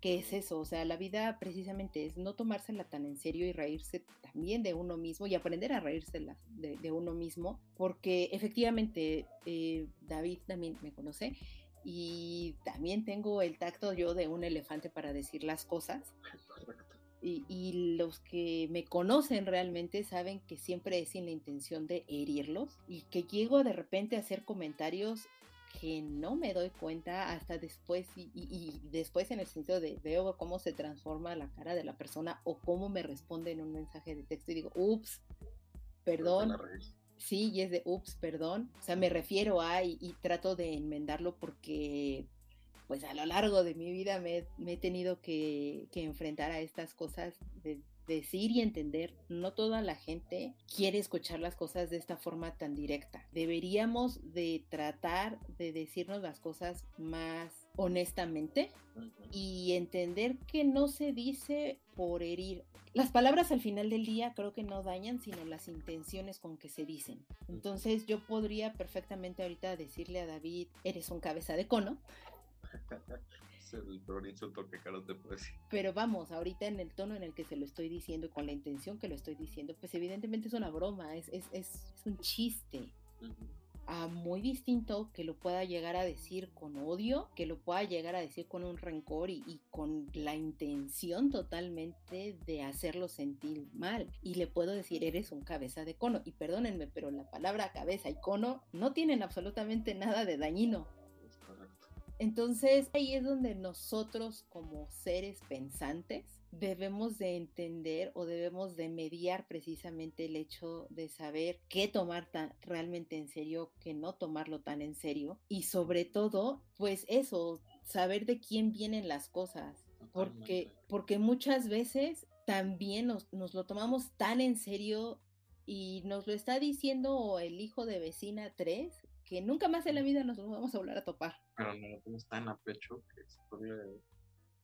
que es eso, o sea, la vida precisamente es no tomársela tan en serio y reírse también de uno mismo y aprender a reírse de, uno mismo, porque efectivamente eh, David también me conoce y también tengo el tacto yo de un elefante para decir las cosas y, los que me conocen realmente saben que siempre es sin la intención de herirlos y que llego de repente a hacer comentarios que no me doy cuenta hasta después y, después en el sentido de veo cómo se transforma la cara de la persona o cómo me responde en un mensaje de texto y digo, ups, perdón. Sí, y es de, ups, perdón. O sea, me refiero a y trato de enmendarlo porque pues a lo largo de mi vida me, he tenido que, enfrentar a estas cosas de decir y entender, no toda la gente quiere escuchar las cosas de esta forma tan directa. Deberíamos de tratar de decirnos las cosas más honestamente y entender que no se dice por herir. Las palabras al final del día creo que no dañan, sino las intenciones con que se dicen. Entonces yo podría perfectamente ahorita decirle a David, eres un cabeza de cono, es el peor insulto que Carlos te puede decir. Pero vamos, ahorita en el tono en el que se lo estoy diciendo, con la intención que lo estoy diciendo, pues evidentemente es una broma, es, es, es, un chiste. Ah, muy distinto que lo pueda llegar a decir con odio, que lo pueda llegar a decir con un rencor y, y, con la intención totalmente de hacerlo sentir mal. Y le puedo decir, eres un cabeza de cono. Y perdónenme, pero la palabra cabeza y cono no tienen absolutamente nada de dañino. Entonces ahí es donde nosotros como seres pensantes debemos de entender o debemos de mediar precisamente el hecho de saber qué tomar tan, realmente en serio, qué no tomarlo tan en serio y sobre todo pues eso, saber de quién vienen las cosas. Porque, porque muchas veces también nos, nos lo tomamos tan en serio y nos lo está diciendo el hijo de vecina 3 que nunca más en la vida nos vamos a volver a topar. Pero no lo tan a pecho que se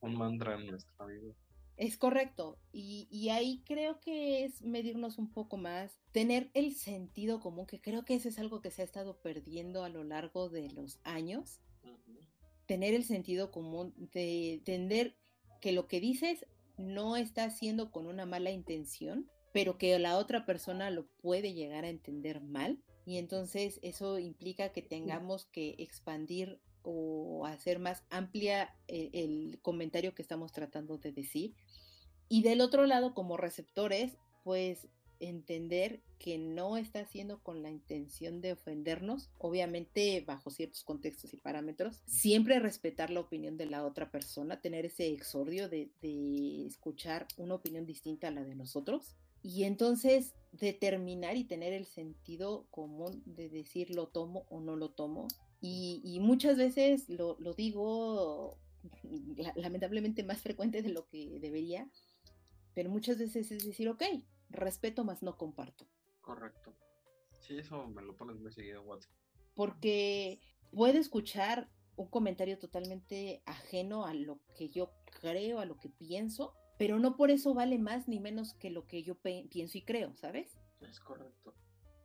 un mantra en nuestra vida. Es correcto. Y, y, ahí creo que es medirnos un poco más, tener el sentido común, que creo que eso es algo que se ha estado perdiendo a lo largo de los años. Tener el sentido común de entender que lo que dices no está haciendo con una mala intención, pero que la otra persona lo puede llegar a entender mal y entonces eso implica que tengamos que expandir o hacer más amplia eh, el, comentario que estamos tratando de decir. Y del otro lado, como receptores, pues entender que no está haciendo con la intención de ofendernos, obviamente bajo ciertos contextos y parámetros, siempre respetar la opinión de la otra persona, tener ese exordio de, de escuchar una opinión distinta a la de nosotros y entonces determinar y tener el sentido común de decir lo tomo o no lo tomo. Y, muchas veces lo, digo lamentablemente más frecuente de lo que debería, pero muchas veces es decir, ok, respeto más no comparto. Correcto. Sí, eso me lo pones muy seguido en WhatsApp. Porque puedo escuchar un comentario totalmente ajeno a lo que yo creo, a lo que pienso, pero no por eso vale más ni menos que lo que yo pienso y creo, ¿sabes? Es correcto.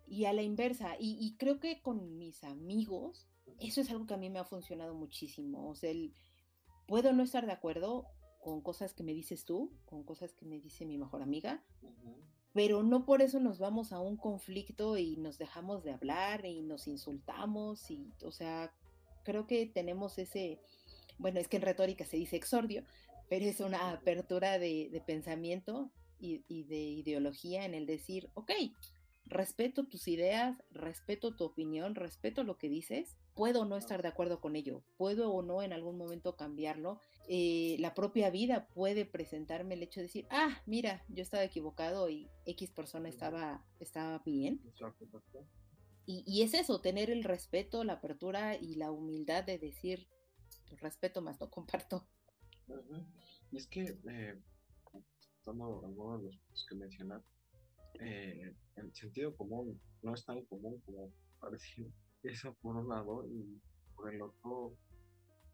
Y a la inversa, y, creo que con mis amigos, eso es algo que a mí me ha funcionado muchísimo. O sea, puedo no estar de acuerdo con cosas que me dices tú, con cosas que me dice mi mejor amiga, pero no por eso nos vamos a un conflicto y nos dejamos de hablar y nos insultamos y, o sea, creo que tenemos ese, bueno, es que en retórica se dice exordio, pero es una apertura de, pensamiento y, de ideología en el decir, ok, respeto tus ideas, respeto tu opinión, respeto lo que dices, puedo no estar de acuerdo con ello, puedo o no en algún momento cambiarlo, eh, la propia vida puede presentarme el hecho de decir, ah, mira, yo estaba equivocado y X persona estaba, estaba bien. Y, y, es eso, tener el respeto, la apertura y la humildad de decir, pues, respeto más no comparto. Y es que, eh, algunos de los que mencionar, eh, el sentido común no es tan común como parece eso por un lado y por el otro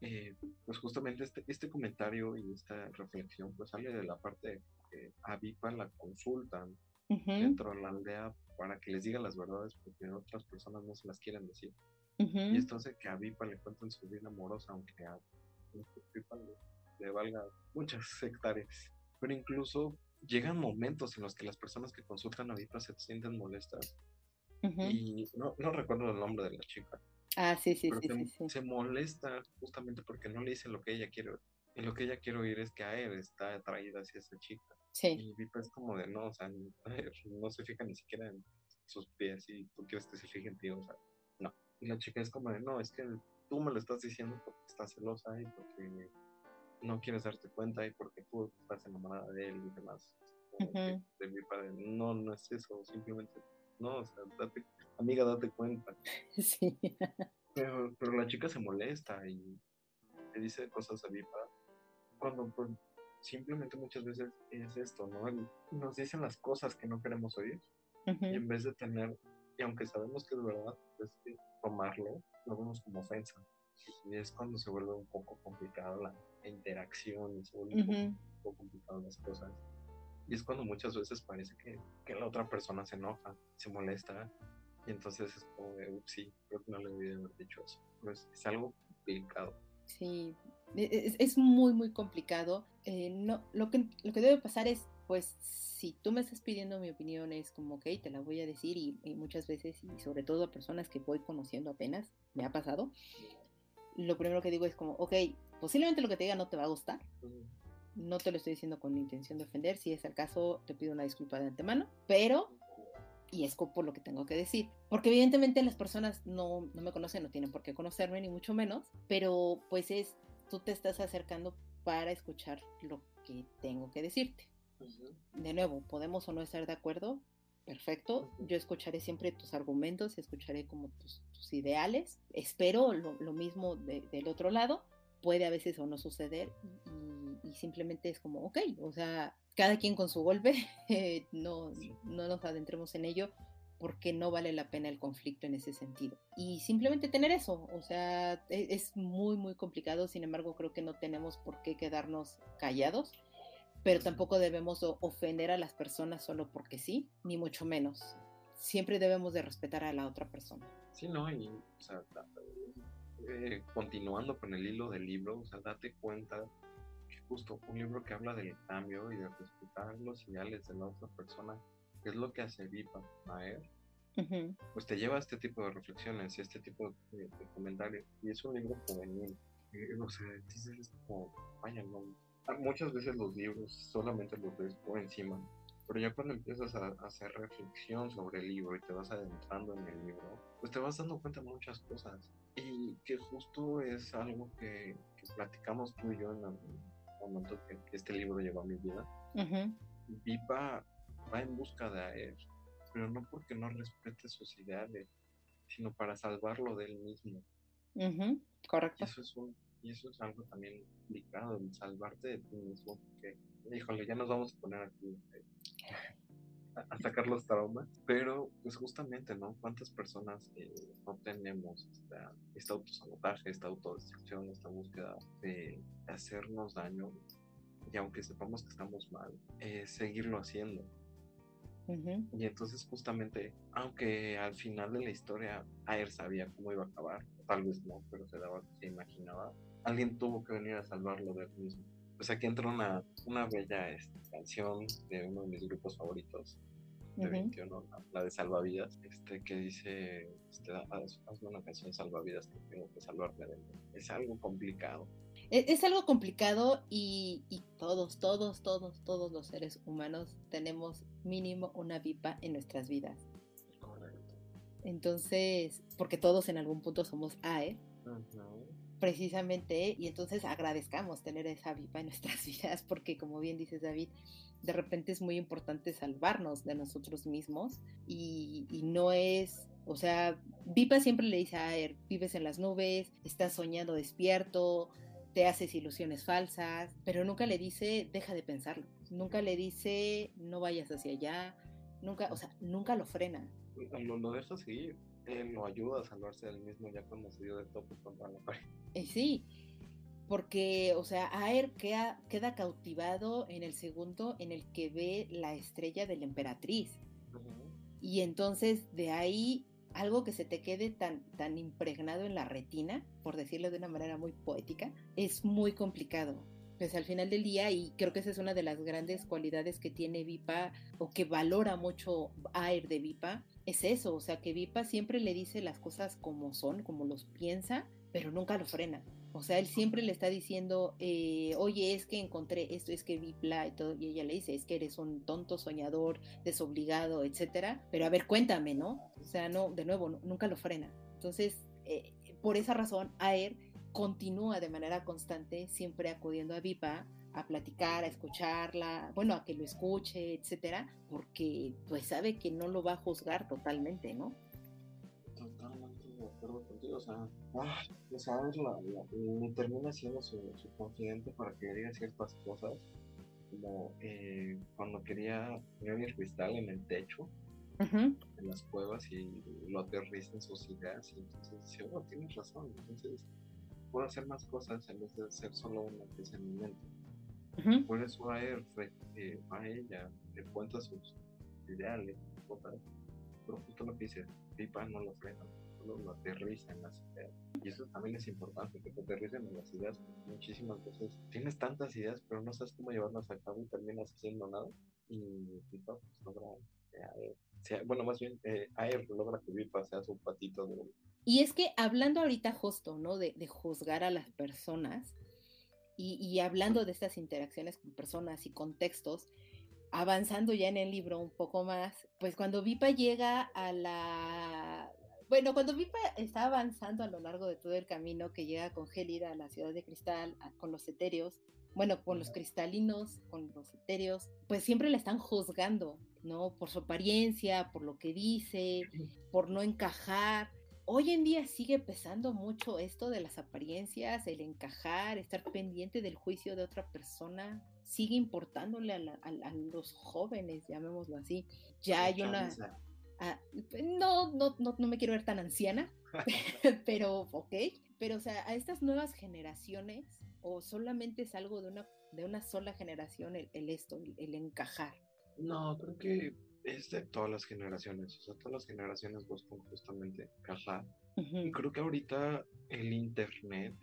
eh, pues justamente este, este comentario y esta reflexión pues sale de la parte de que a Vipa la consultan dentro de la aldea para que les diga las verdades porque otras personas no se las quieren decir. Y esto hace que a Vipa le cuenten su vida amorosa, aunque a Vipa le, valga muchas hectáreas. Pero incluso llegan momentos en los que las personas que consultan a Vipa se sienten molestas. Y no, no recuerdo el nombre de la chica, Ah, sí, sí, sí, se, sí, Se molesta justamente porque no le dice lo que ella quiere. Y lo que ella quiere oír es que a él está atraída hacia esa chica. Sí. Y Vipa es como de no, o sea, no, se fija ni siquiera en sus pies y tú quieres que se fije en ti, o sea, no. Y la chica es como de no, es que tú me lo estás diciendo porque estás celosa y porque no quieres darte cuenta y porque tú estás enamorada de él y demás. de, mi padre. No, no es eso, simplemente no, o sea, date, amiga, date cuenta. Sí. Pero, pero la chica se molesta y le dice cosas a Vipa cuando pues, simplemente muchas veces es esto, ¿no? nos dicen las cosas que no queremos oír y en vez de tener, y aunque sabemos que es verdad, pues tomarlo, lo vemos como ofensa. Y es cuando se vuelve un poco complicada la interacción y se vuelve un poco complicado las cosas. Y es cuando muchas veces parece que, que la otra persona se enoja, se molesta, y entonces es como de, ups, sí, creo que no le debí haber dicho eso. Pero es, algo complicado. Sí, e, e, es, es muy, muy complicado. Eh, no, lo, que, lo que debe pasar es, pues, si tú me estás pidiendo mi opinión, es como, ok, te la voy a decir, y, y muchas veces, y sobre todo a personas que voy conociendo apenas, me ha pasado. Lo primero que digo es como, ok, posiblemente lo que te diga no te va a gustar, no te lo estoy diciendo con intención de ofender, si es el caso te pido una disculpa de antemano, pero, y es por lo que tengo que decir, porque evidentemente las personas no, no me conocen, no tienen por qué conocerme, ni mucho menos, pero pues es, tú te estás acercando para escuchar lo que tengo que decirte. De nuevo, podemos o no estar de acuerdo, perfecto. Yo escucharé siempre tus argumentos, escucharé como tus, tus ideales. Espero lo, lo mismo de, del otro lado. Puede a veces o no suceder y simplemente es como, ok, o sea, cada quien con su golpe, eh, no, no nos adentremos en ello porque no vale la pena el conflicto en ese sentido. Y simplemente tener eso, o sea, e, es, muy, muy complicado, sin embargo, creo que no tenemos por qué quedarnos callados, pero tampoco debemos ofender a las personas solo porque sí, ni mucho menos. Siempre debemos de respetar a la otra persona. Sí, no, y o sea, eh, continuando con el hilo del libro, o sea, date cuenta justo un libro que habla del cambio y de respetar los ideales de la otra persona, que es lo que hace Vipa Maer, pues te lleva a este tipo de reflexiones y este tipo de, comentarios. Y es un libro juvenil. o sea, dices como, vaya, no. Ah, muchas veces los libros solamente los ves por encima, pero ya cuando empiezas a, hacer reflexión sobre el libro y te vas adentrando en el libro, pues te vas dando cuenta de muchas cosas. Y que justo es algo que, que platicamos tú y yo en, la, momento que, este libro llegó a mi vida, Viva va en busca de él, pero no porque no respete sus ideales, sino para salvarlo de él mismo. Correcto. Y eso, es y eso es algo también complicado, el salvarte de ti mismo, porque, híjole, ya nos vamos a poner aquí eh, a, sacar los traumas, pero pues justamente, ¿no? ¿Cuántas personas eh, no tenemos esta, este autosabotaje, esta autodestrucción, esta búsqueda de hacernos daño? Y aunque sepamos que estamos mal, eh, seguirlo haciendo. Y entonces justamente, aunque al final de la historia Ayer sabía cómo iba a acabar, tal vez no, pero se daba, se imaginaba, alguien tuvo que venir a salvarlo de él mismo pues aquí entra una, una bella este, canción de uno de mis grupos favoritos de 21, la de Salvavidas, este, que dice, este, hazme una canción Salvavidas que tengo que salvarme de él. Es algo complicado. Es, es algo complicado y, y, todos, todos, todos, todos los seres humanos tenemos mínimo una vipa en nuestras vidas. Correcto. Entonces, porque todos en algún punto somos AE. Precisamente, y entonces agradezcamos tener esa vipa en nuestras vidas, porque como bien dices David, de repente es muy importante salvarnos de nosotros mismos y, y no es o sea, Vipa siempre le dice a Er, vives en las nubes, estás soñando despierto, te haces ilusiones falsas, pero nunca le dice, deja de pensarlo, nunca le dice, no vayas hacia allá, nunca, o sea, nunca lo frena. Lo deja seguir, él lo ayuda a salvarse del mismo ya cuando se dio de topo contra la pared. Eh, sí, porque, o sea, Aer queda, queda cautivado en el segundo en el que ve la estrella de la emperatriz. Y entonces de ahí algo que se te quede tan, tan impregnado en la retina, por decirlo de una manera muy poética, es muy complicado. Pues al final del día, y creo que esa es una de las grandes cualidades que tiene Vipa o que valora mucho Air de Vipa, es eso, o sea que Vipa siempre le dice las cosas como son, como los piensa, pero nunca lo frena. O sea, él siempre le está diciendo, eh, oye, es que encontré esto, es que vi bla y todo, y ella le dice, es que eres un tonto soñador, desobligado, etcétera. Pero a ver, cuéntame, ¿no? O sea, no, de nuevo, nunca lo frena. Entonces, eh, por esa razón, Aer continúa de manera constante, siempre acudiendo a Vipa a platicar, a escucharla, bueno, a que lo escuche, etcétera, porque pues sabe que no lo va a juzgar totalmente, ¿no? o sea, ah, o sea la, termina siendo su, confidente para que diga ciertas cosas, como eh, cuando quería poner el cristal en el techo, en las cuevas y lo aterriza en sus ideas, y entonces dice, oh, tienes razón, entonces puedo hacer más cosas en vez de ser solo una pieza en mi mente. Por eso a, él, eh, a ella le cuenta sus ideales, pero justo lo que dice, Pipa no lo frena lo aterriza en las ideas. Y eso también es importante, que te aterricen en las ideas, muchísimas veces tienes tantas ideas, pero no sabes cómo llevarlas a cabo y terminas haciendo nada. Y Pipa pues, logra, eh, bueno, más bien, eh, Air logra que Pipa sea su patito de... Y es que hablando ahorita justo, ¿no? De, de juzgar a las personas y, y hablando de estas interacciones con personas y contextos, avanzando ya en el libro un poco más, pues cuando Vipa llega a la bueno, cuando Vipa está avanzando a lo largo de todo el camino que llega con Gélida a la ciudad de Cristal, con los etéreos, bueno, con los cristalinos, con los etéreos, pues siempre la están juzgando, ¿no? Por su apariencia, por lo que dice, por no encajar. Hoy en día sigue pesando mucho esto de las apariencias, el encajar, estar pendiente del juicio de otra persona, sigue importándole a, los jóvenes, llamémoslo así. Ya hay una... Ah, no, no, no, no me quiero ver tan anciana, pero ok. Pero, o sea, a estas nuevas generaciones, o solamente es algo de una, de una sola generación el, esto, el, encajar. No, creo que es de todas las generaciones. O sea, todas las generaciones buscan justamente encajar. Y creo que ahorita el internet,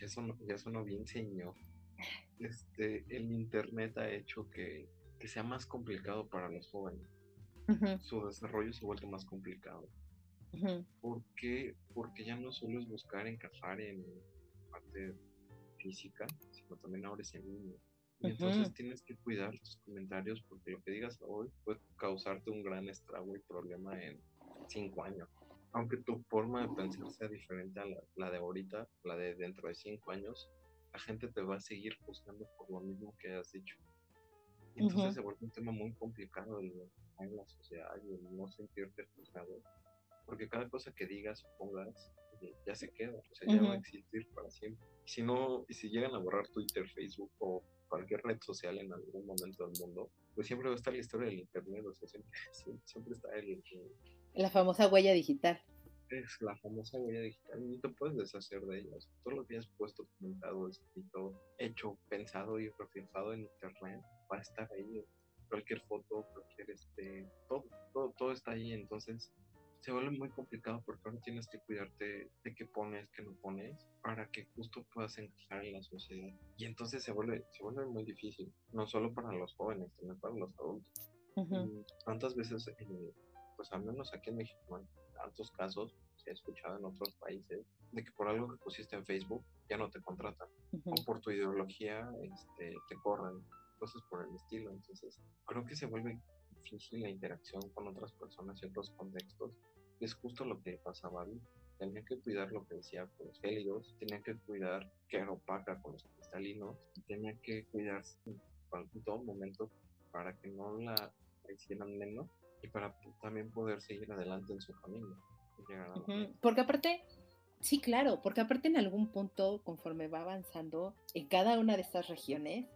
ya sonó, ya sonó bien señor. Este, el internet ha hecho que, que sea más complicado para los jóvenes su desarrollo se vuelve más complicado. ¿Por qué? Porque ya no solo es buscar encajar en parte física, sino también ahora es en línea. Y entonces tienes que cuidar tus comentarios porque lo que digas hoy puede causarte un gran estrago y problema en cinco años. Aunque tu forma de pensar sea diferente a la, de ahorita, la de dentro de cinco años, la gente te va a seguir juzgando por lo mismo que has dicho. entonces se vuelve un tema muy complicado en la sociedad y no sentirte juzgado, porque cada cosa que digas o pongas eh, ya se queda, o sea, ya va a existir para siempre. Y si no, y si llegan a borrar Twitter, Facebook o cualquier red social en algún momento del mundo, pues siempre va a estar la historia del internet, o sea, siempre, siempre, está el, La famosa huella digital. Es la famosa huella digital, no te puedes deshacer de ella. todo lo que has puesto, comentado, escrito, hecho, pensado y reflejado en internet va a estar ahí cualquier foto, cualquier este, todo, todo, todo está ahí, entonces se vuelve muy complicado porque ahora tienes que cuidarte de qué pones, qué no pones, para que justo puedas encajar en la sociedad. Y entonces se vuelve, se vuelve muy difícil, no solo para los jóvenes, también para los adultos. Tantas veces, eh, pues al menos aquí en México, en tantos casos, se ha escuchado en otros países, de que por algo que pusiste en Facebook ya no te contratan, o por tu ideología este, te corren, cosas por el estilo. Entonces, creo que se vuelve difícil la interacción con otras personas y otros contextos. Es justo lo que pasaba a mí. tenía que cuidar lo que decía con los gélidos, tenía que cuidar que era opaca con los cristalinos, tenía que cuidarse en todo momento para que no la hicieran menos y para también poder seguir adelante en su camino. Porque aparte, sí, claro, porque aparte en algún punto, conforme va avanzando en cada una de estas regiones,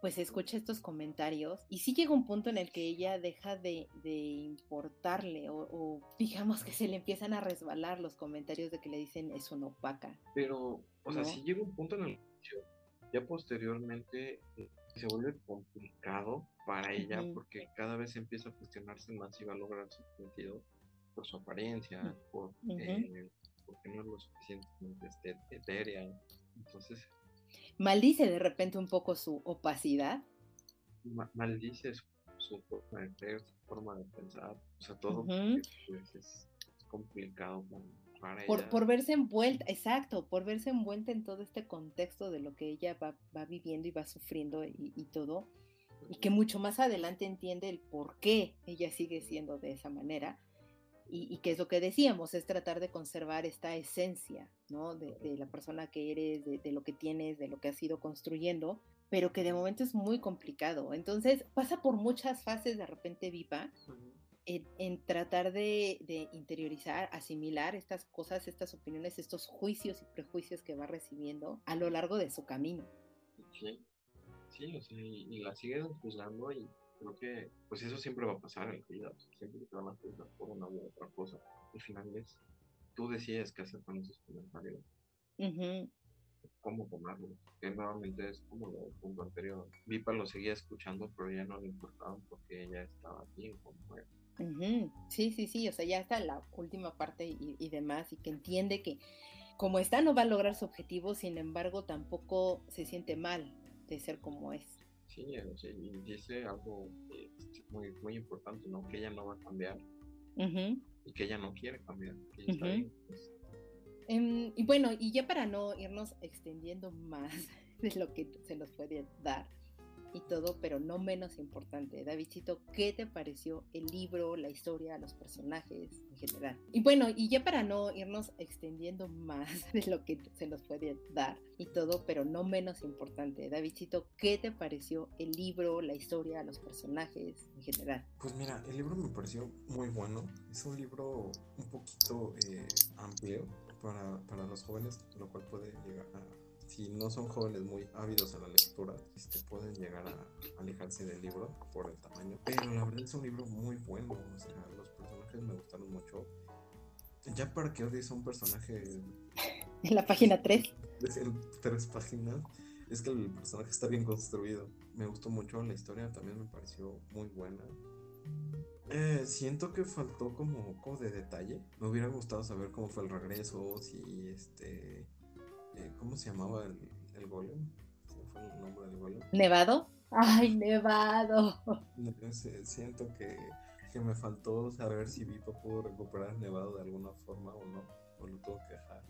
pues escucha estos comentarios y sí llega un punto en el que ella deja de, importarle o, digamos que se le empiezan a resbalar los comentarios de que le dicen es una opaca. Pero, o sea, sí llega un punto en el que ya posteriormente eh, se vuelve complicado para ella porque cada vez empieza a cuestionarse más si va a lograr su sentido por su apariencia, por, eh, porque no es lo suficientemente este, etérea. Entonces maldice de repente un poco su opacidad. maldice su, forma de ser, su forma de pensar, o sea, todo pues, es, complicado para por, ella. Por verse envuelta, exacto, por verse envuelta en todo este contexto de lo que ella va, va viviendo y va sufriendo y, y todo, y que mucho más adelante entiende el por qué ella sigue siendo de esa manera y, que es lo que decíamos, es tratar de conservar esta esencia, ¿no? De, la persona que eres, de, lo que tienes, de lo que has ido construyendo, pero que de momento es muy complicado. Entonces pasa por muchas fases de repente viva en, tratar de, interiorizar, asimilar estas cosas, estas opiniones, estos juicios y prejuicios que va recibiendo a lo largo de su camino. Sí, sí, o sea, y, la sigue juzgando y creo que pues eso siempre va a pasar en la vida, siempre te van a juzgar por una u otra cosa. Al final es, tú decides qué hacer con esos comentarios. Cómo tomarlos, que nuevamente es como lo punto anterior. Vipa lo seguía escuchando, pero ya no le importaba porque ella estaba bien como era. Sí, sí, sí, o sea, ya está la última parte y, y demás, y que entiende que como está no va a lograr su objetivo, sin embargo tampoco se siente mal de ser como es. Sí, y dice algo muy, muy importante, ¿no? Que ella no va a cambiar y que ella no quiere cambiar. Pues. Em, y bueno, y ya para no irnos extendiendo más de lo que se nos puede dar, y todo, pero no menos importante. Davidcito, ¿qué te pareció el libro, la historia, los personajes en general? Y bueno, y ya para no irnos extendiendo más de lo que se nos puede dar y todo, pero no menos importante. Davidcito, ¿qué te pareció el libro, la historia, los personajes en general? Pues mira, el libro me pareció muy bueno. Es un libro un poquito eh, amplio para, para los jóvenes, lo cual puede llegar a si no son jóvenes muy ávidos a la lectura, este, pueden llegar a alejarse del libro por el tamaño. Pero la verdad es un libro muy bueno, o sea, los personajes me gustaron mucho. Ya para que a un personaje... En la página 3. De tres páginas. Es que el personaje está bien construido. Me gustó mucho la historia, también me pareció muy buena. Eh, siento que faltó como, como de detalle. Me hubiera gustado saber cómo fue el regreso, si este eh, ¿cómo se llamaba el, el golem? fue el nombre del golem? ¿Nevado? ¡Ay, Nevado! Siento que, que me faltó saber si Vipa pudo recuperar Nevado de alguna forma o no, o lo tuvo que dejar.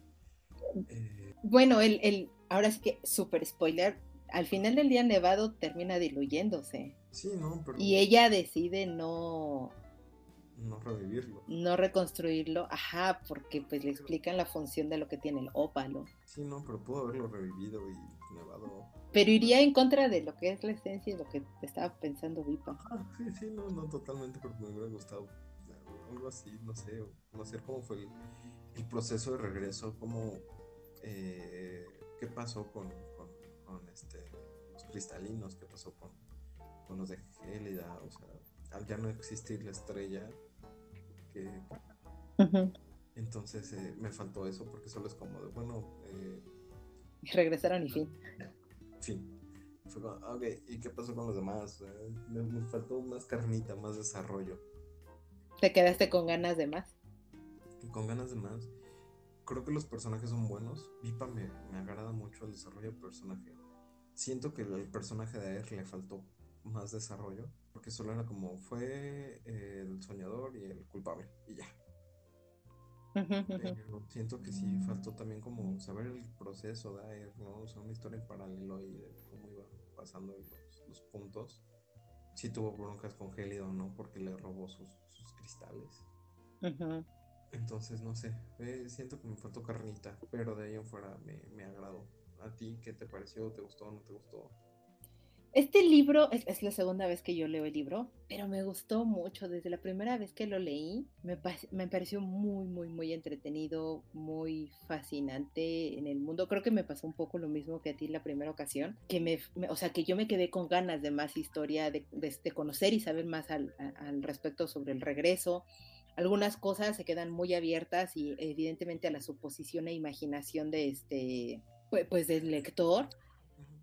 Eh, bueno, el, el, ahora sí que, super spoiler, al final del día Nevado termina diluyéndose. Sí, no, pero... Y ella decide no, no revivirlo. No reconstruirlo, ajá, porque pues le explican la función de lo que tiene el ópalo. Sí, no, pero pudo haberlo revivido y nevado. Pero iría en contra de lo que es la esencia y lo que estaba pensando Vipa. Ah, sí, sí, no, no totalmente, pero me hubiera gustado algo así, no sé, no sé cómo fue el, proceso de regreso, cómo, eh, qué pasó con, con, este, los cristalinos, qué pasó con, con los de Gélida, o sea, al ya no existir la estrella, entonces eh, me faltó eso porque solo es como de, bueno... Eh, regresaron y fin. Fin. Fue ok, ¿y qué pasó con los demás? Eh, me, faltó más carnita, más desarrollo. ¿Te quedaste con ganas de más? Con ganas de más. Creo que los personajes son buenos. Vipa me, me agrada mucho el desarrollo del personaje. Siento que el personaje de Aer le faltó más desarrollo, porque solo era como fue eh, el soñador y el culpable, y ya. siento que sí faltó también como saber el proceso de Aer, ¿no? O sea, una historia en paralelo y de cómo iba pasando los, puntos. Si tuvo broncas con Gélido, ¿no? Porque le robó sus, cristales. Entonces, no sé, eh, siento que me faltó carnita, pero de ahí en fuera me, me agradó. ¿A ti qué te pareció? ¿Te gustó o no te gustó? Este libro es, la segunda vez que yo leo el libro, pero me gustó mucho. Desde la primera vez que lo leí, me, me, pareció muy, muy, muy entretenido, muy fascinante en el mundo. Creo que me pasó un poco lo mismo que a ti la primera ocasión, que me, o sea, que yo me quedé con ganas de más historia, de, de, conocer y saber más al, al respecto sobre el regreso. Algunas cosas se quedan muy abiertas y evidentemente a la suposición e imaginación de este, pues, pues del lector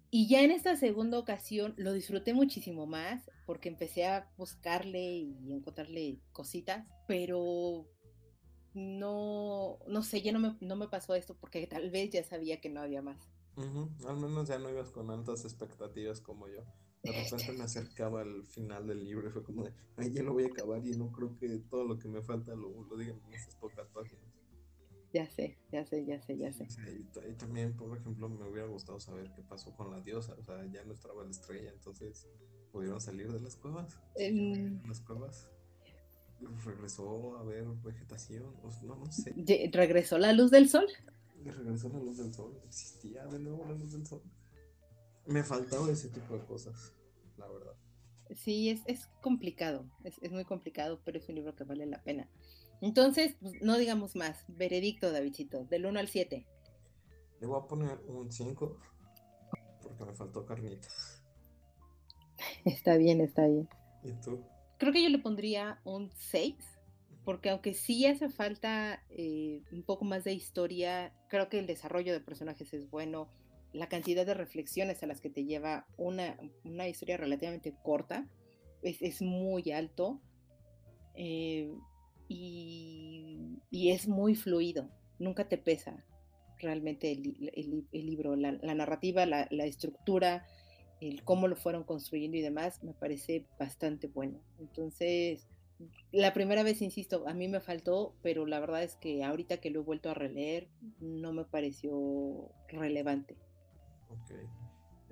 y ya en esta segunda ocasión lo disfruté muchísimo más porque empecé a buscarle y encontrarle cositas, pero no, no sé, ya no me, no me pasó esto porque tal vez ya sabía que no había más. Al menos ya no ibas con altas expectativas como yo. De repente me acercaba al final del libro y fue como de, ay, ya lo voy a acabar y no creo que todo lo que me falta lo, lo digan en esas pocas páginas. Ya sé, ya sé, ya sé, ya sé. y, también, por ejemplo, me hubiera gustado saber qué pasó con la diosa. O sea, ya no estaba la estrella, entonces pudieron salir de las cuevas. Em, las cuevas. Regresó a ver vegetación. no, no sé. ¿Regresó la luz del sol? Regresó la luz del sol. Existía de nuevo la luz del sol. Me faltaba ese tipo de cosas, la verdad. Sí, es, es complicado. Es, es muy complicado, pero es un libro que vale la pena. Entonces, pues, no digamos más. Veredicto, Davidcito, del 1 al 7. Le voy a poner un 5 porque me faltó carnita. Está bien, está bien. ¿Y tú? Creo que yo le pondría un 6, porque aunque sí hace falta eh, un poco más de historia, creo que el desarrollo de personajes es bueno. La cantidad de reflexiones a las que te lleva una, una historia relativamente corta es, es muy alto. Eh, y, es muy fluido, nunca te pesa realmente el, libro, la, narrativa, la, estructura, el cómo lo fueron construyendo y demás, me parece bastante bueno. Entonces, la primera vez, insisto, a mí me faltó, pero la verdad es que ahorita que lo he vuelto a releer, no me pareció relevante. Ok,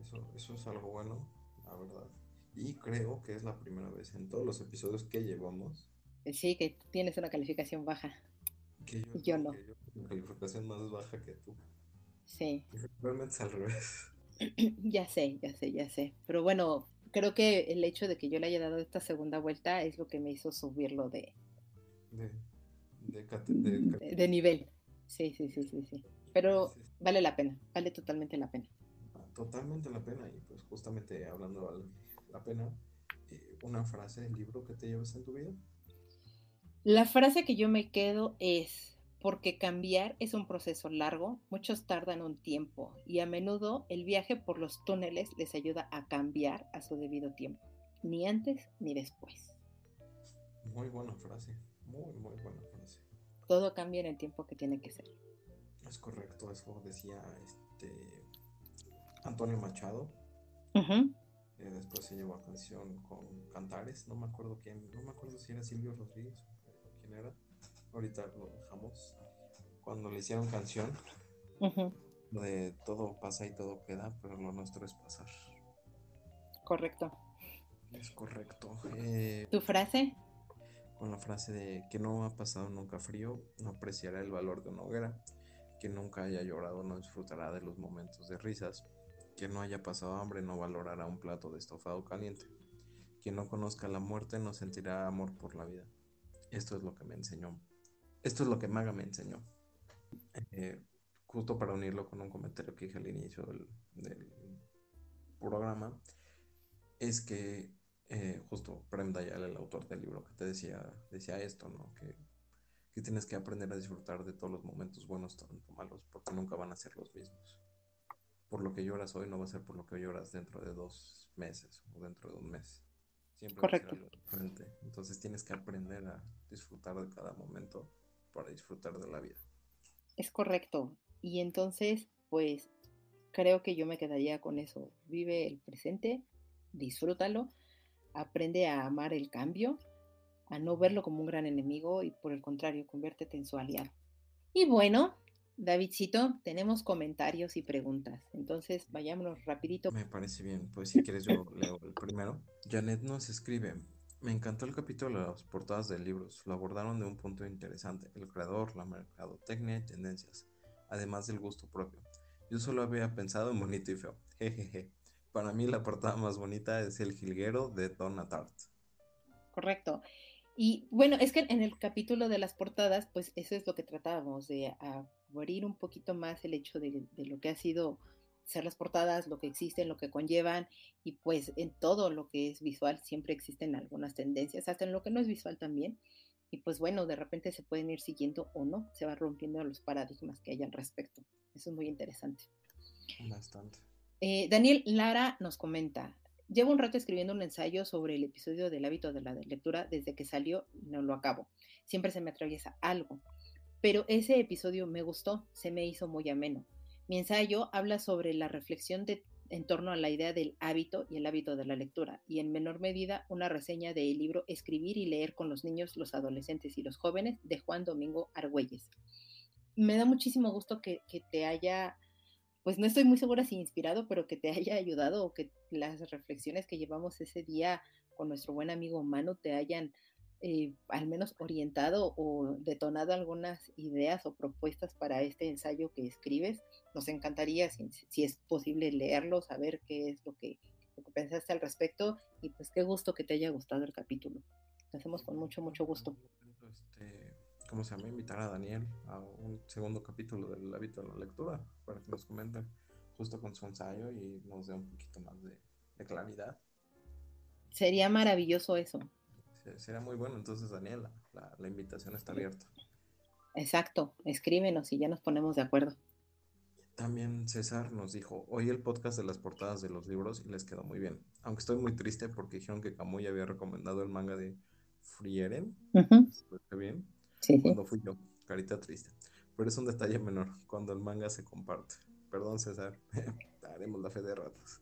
eso, eso es algo bueno, la verdad. Y creo que es la primera vez en todos los episodios que llevamos Sí, que tienes una calificación baja. Que yo, yo no. una calificación más baja que tú. Sí. Realmente es al revés. ya sé, ya sé, ya sé. Pero bueno, creo que el hecho de que yo le haya dado esta segunda vuelta es lo que me hizo subirlo de... De, de, de, nivel. Sí, sí, sí, sí, sí. Pero vale la pena, vale totalmente la pena. Totalmente la pena. Y pues justamente hablando de la pena, eh, una frase del libro que te llevas en tu vida. La frase que yo me quedo es, porque cambiar es un proceso largo, muchos tardan un tiempo y a menudo el viaje por los túneles les ayuda a cambiar a su debido tiempo, ni antes ni después. Muy buena frase, muy, muy buena frase. Todo cambia en el tiempo que tiene que ser. Es correcto, eso decía este Antonio Machado. después se llevó a canción con Cantares, no me acuerdo quién, no me acuerdo si era Silvio Rodríguez era. Ahorita lo dejamos. Cuando le hicieron canción de todo pasa y todo queda, pero lo nuestro es pasar. Correcto. Es correcto. Eh, ¿Tu frase? Con la frase de que no ha pasado nunca frío, no apreciará el valor de una hoguera. Que nunca haya llorado no disfrutará de los momentos de risas. Que no haya pasado hambre no valorará un plato de estofado caliente. Quien no conozca la muerte no sentirá amor por la vida. Esto es lo que me enseñó. Esto es lo que Maga me enseñó. Eh, justo para unirlo con un comentario que dije al inicio del, programa, es que eh, justo Prem Dayal, el autor del libro, que te decía, decía esto, ¿no? Que, que tienes que aprender a disfrutar de todos los momentos buenos, tanto malos, porque nunca van a ser los mismos. Por lo que lloras hoy no va a ser por lo que lloras dentro de dos meses o dentro de un mes. Siempre Correcto. Entonces tienes que aprender a disfrutar de cada momento para disfrutar de la vida. Es correcto. Y entonces, pues creo que yo me quedaría con eso. Vive el presente, disfrútalo, aprende a amar el cambio, a no verlo como un gran enemigo y por el contrario, conviértete en su aliado. Y bueno, Davidcito, tenemos comentarios y preguntas. Entonces, vayámonos rapidito. Me parece bien. Pues si quieres yo leo el primero. Janet nos escribe, Me encantó el capítulo de las portadas de libros. Lo abordaron de un punto interesante: el creador, la mercadotecnia y tendencias, además del gusto propio. Yo solo había pensado en bonito y feo. Jejeje. Para mí la portada más bonita es El Jilguero de Donna Tart. Correcto. Y bueno, es que en el capítulo de las portadas, pues eso es lo que tratábamos, de abrir un poquito más el hecho de, lo que ha sido ser las portadas, lo que existen, lo que conllevan, y pues en todo lo que es visual siempre existen algunas tendencias, hasta en lo que no es visual también. Y pues bueno, de repente se pueden ir siguiendo o no, se va rompiendo los paradigmas que hay al respecto. Eso es muy interesante. Bastante. Eh, Daniel Lara nos comenta, Llevo un rato escribiendo un ensayo sobre el episodio del hábito de la lectura desde que salió y no lo acabo. Siempre se me atraviesa algo. Pero ese episodio me gustó, se me hizo muy ameno. Mi ensayo habla sobre la reflexión de, en torno a la idea del hábito y el hábito de la lectura, y en menor medida una reseña del libro Escribir y leer con los niños, los adolescentes y los jóvenes de Juan Domingo Argüelles. Me da muchísimo gusto que, que te haya pues no estoy muy segura si inspirado, pero que te haya ayudado o que las reflexiones que llevamos ese día con nuestro buen amigo Manu te hayan eh, al menos orientado o detonado algunas ideas o propuestas para este ensayo que escribes. Nos encantaría, si, es posible, leerlo, saber qué es lo que, lo que pensaste al respecto y pues qué gusto que te haya gustado el capítulo. Lo hacemos con mucho, mucho gusto. Este, ¿cómo se llama? Invitar a Daniel a un segundo capítulo del hábito de la lectura para que nos comente justo con su ensayo y nos dé un poquito más de, claridad. Sería maravilloso eso. Sería muy bueno, entonces Daniel, la, invitación está abierta. Exacto, escríbenos y ya nos ponemos de acuerdo. También César nos dijo, oí el podcast de las portadas de los libros y les quedó muy bien. Aunque estoy muy triste porque dijeron que Camuy había recomendado el manga de Frieren. bien. Cuando fui yo, carita triste. Pero es un detalle menor, cuando el manga se comparte. Perdón, César, haremos la fe de ratos.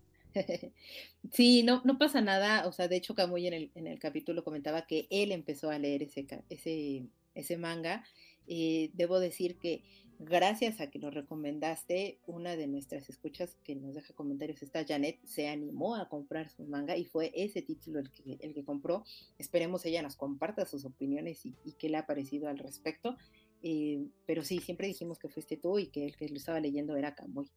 Sí, no, no pasa nada. O sea, de hecho, Camuy en el, en el capítulo comentaba que él empezó a leer ese, ese, ese manga. Eh, debo decir que gracias a que lo recomendaste, una de nuestras escuchas que nos deja comentarios, esta Janet, se animó a comprar su manga y fue ese título el que, el que compró. Esperemos ella nos comparta sus opiniones y, qué le ha parecido al respecto. Eh, pero sí, siempre dijimos que fuiste tú y que el que lo estaba leyendo era Camuy.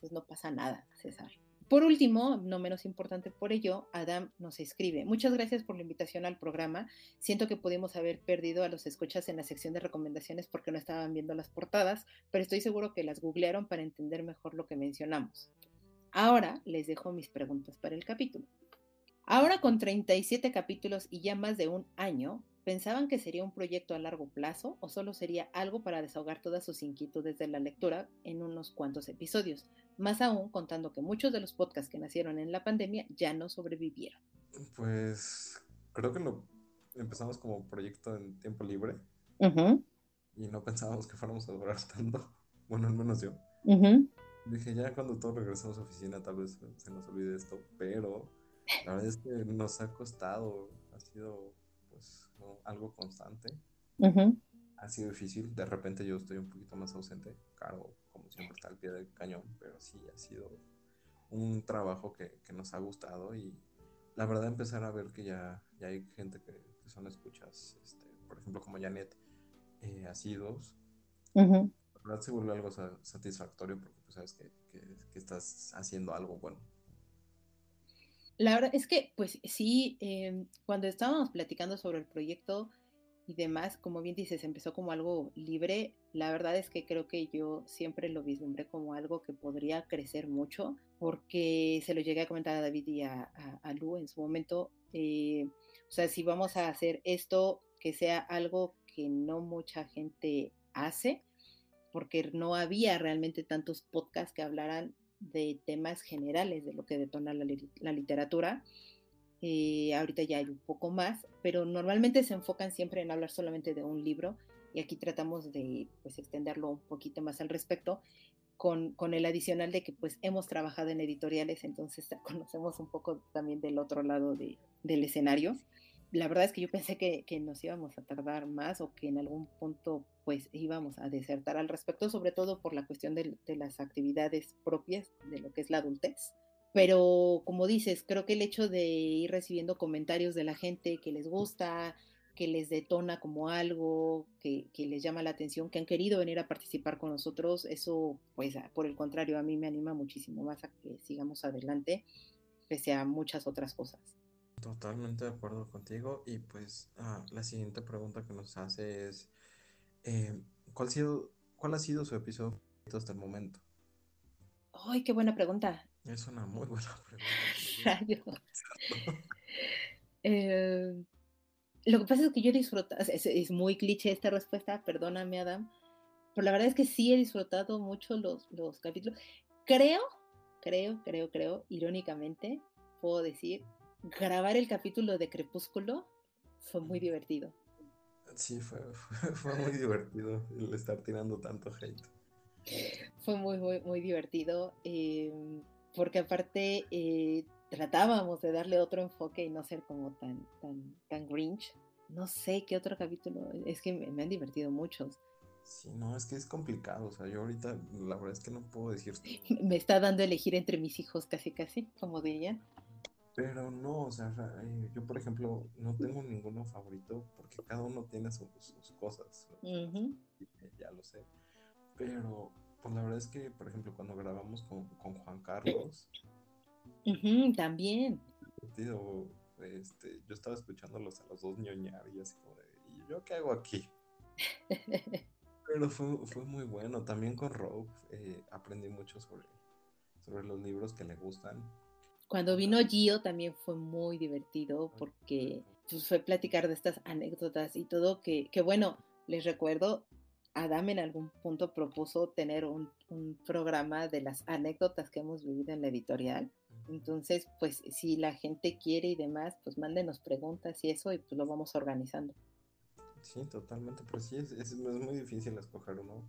Pues no pasa nada, César. Por último, no menos importante por ello, Adam nos escribe. Muchas gracias por la invitación al programa. Siento que pudimos haber perdido a los escuchas en la sección de recomendaciones porque no estaban viendo las portadas, pero estoy seguro que las googlearon para entender mejor lo que mencionamos. Ahora les dejo mis preguntas para el capítulo. Ahora con 37 capítulos y ya más de un año, ¿Pensaban que sería un proyecto a largo plazo o solo sería algo para desahogar todas sus inquietudes de la lectura en unos cuantos episodios? Más aún contando que muchos de los podcasts que nacieron en la pandemia ya no sobrevivieron. Pues creo que lo empezamos como proyecto en tiempo libre y no pensábamos que fuéramos a durar tanto. Bueno, al menos yo. Dije, ya cuando todos regresemos a oficina tal vez se nos olvide esto, pero la verdad es que nos ha costado, ha sido algo constante. Ha sido difícil. De repente yo estoy un poquito más ausente. Caro, como siempre, está al pie del cañón. Pero sí, ha sido un trabajo que, nos ha gustado. Y la verdad, empezar a ver que ya, ya hay gente que, son escuchas, este, por ejemplo, como Janet, eh, asidos. La verdad se vuelve algo satisfactorio porque pues, sabes que, estás haciendo algo bueno. La verdad es que, pues sí, em, cuando estábamos platicando sobre el proyecto y demás, como bien dices, empezó como algo libre. La verdad es que creo que yo siempre lo vislumbré como algo que podría crecer mucho, porque se lo llegué a comentar a David y a, Lu en su momento. Eh, o sea, si vamos a hacer esto, que sea algo que no mucha gente hace, porque no había realmente tantos podcasts que hablaran de temas generales de lo que detona la, literatura. Eh, ahorita ya hay un poco más, pero normalmente se enfocan siempre en hablar solamente de un libro y aquí tratamos de pues, extenderlo un poquito más al respecto con, con, el adicional de que pues hemos trabajado en editoriales, entonces conocemos un poco también del otro lado de, del escenario la verdad es que yo pensé que, nos íbamos a tardar más o que en algún punto pues íbamos a desertar al respecto, sobre todo por la cuestión de, las actividades propias de lo que es la adultez. Pero como dices, creo que el hecho de ir recibiendo comentarios de la gente que les gusta, que les detona como algo, que, les llama la atención, que han querido venir a participar con nosotros, eso, pues, por el contrario, a mí me anima muchísimo más a que sigamos adelante, pese a muchas otras cosas. Totalmente de acuerdo contigo. Y pues ah, la siguiente pregunta que nos hace es, eh, ¿cuál, sido, ¿cuál ha sido su episodio hasta el momento? ¡Ay, qué buena pregunta! Es una muy buena pregunta. eh, lo que pasa es que yo he disfrutado, es, muy cliché esta respuesta, perdóname Adam, pero la verdad es que sí he disfrutado mucho los, los capítulos. Creo, creo, creo, creo, irónicamente, puedo decir, grabar el capítulo de Crepúsculo fue muy divertido. Sí, fue, fue, muy divertido el estar tirando tanto hate. Fue muy, muy, muy divertido, em, porque aparte eh, tratábamos de darle otro enfoque y no ser como tan, tan, tan grinch. No sé qué otro capítulo, es que me, han divertido muchos. Sí, no, es que es complicado, o sea, yo ahorita la verdad es que no puedo decir. Me está dando a elegir entre mis hijos casi casi, como de ella. Pero no, o sea, eh, yo por ejemplo no tengo ninguno favorito porque cada uno tiene sus, cosas. Ya lo sé. Pero pues la verdad es que, por ejemplo, cuando grabamos con, con Juan Carlos, también. Este, yo estaba escuchándolos a los dos ñoñar y así como de, ¿y yo qué hago aquí? Pero fue, muy bueno. También con Rogue eh, aprendí mucho sobre, sobre los libros que le gustan. Cuando vino Gio también fue muy divertido porque pues, fue platicar de estas anécdotas y todo que, que bueno, les recuerdo, Adam en algún punto propuso tener un, un, programa de las anécdotas que hemos vivido en la editorial. Entonces, pues si la gente quiere y demás, pues mándenos preguntas y eso y pues lo vamos organizando. Sí, totalmente, pues sí, es, es, muy difícil escoger uno,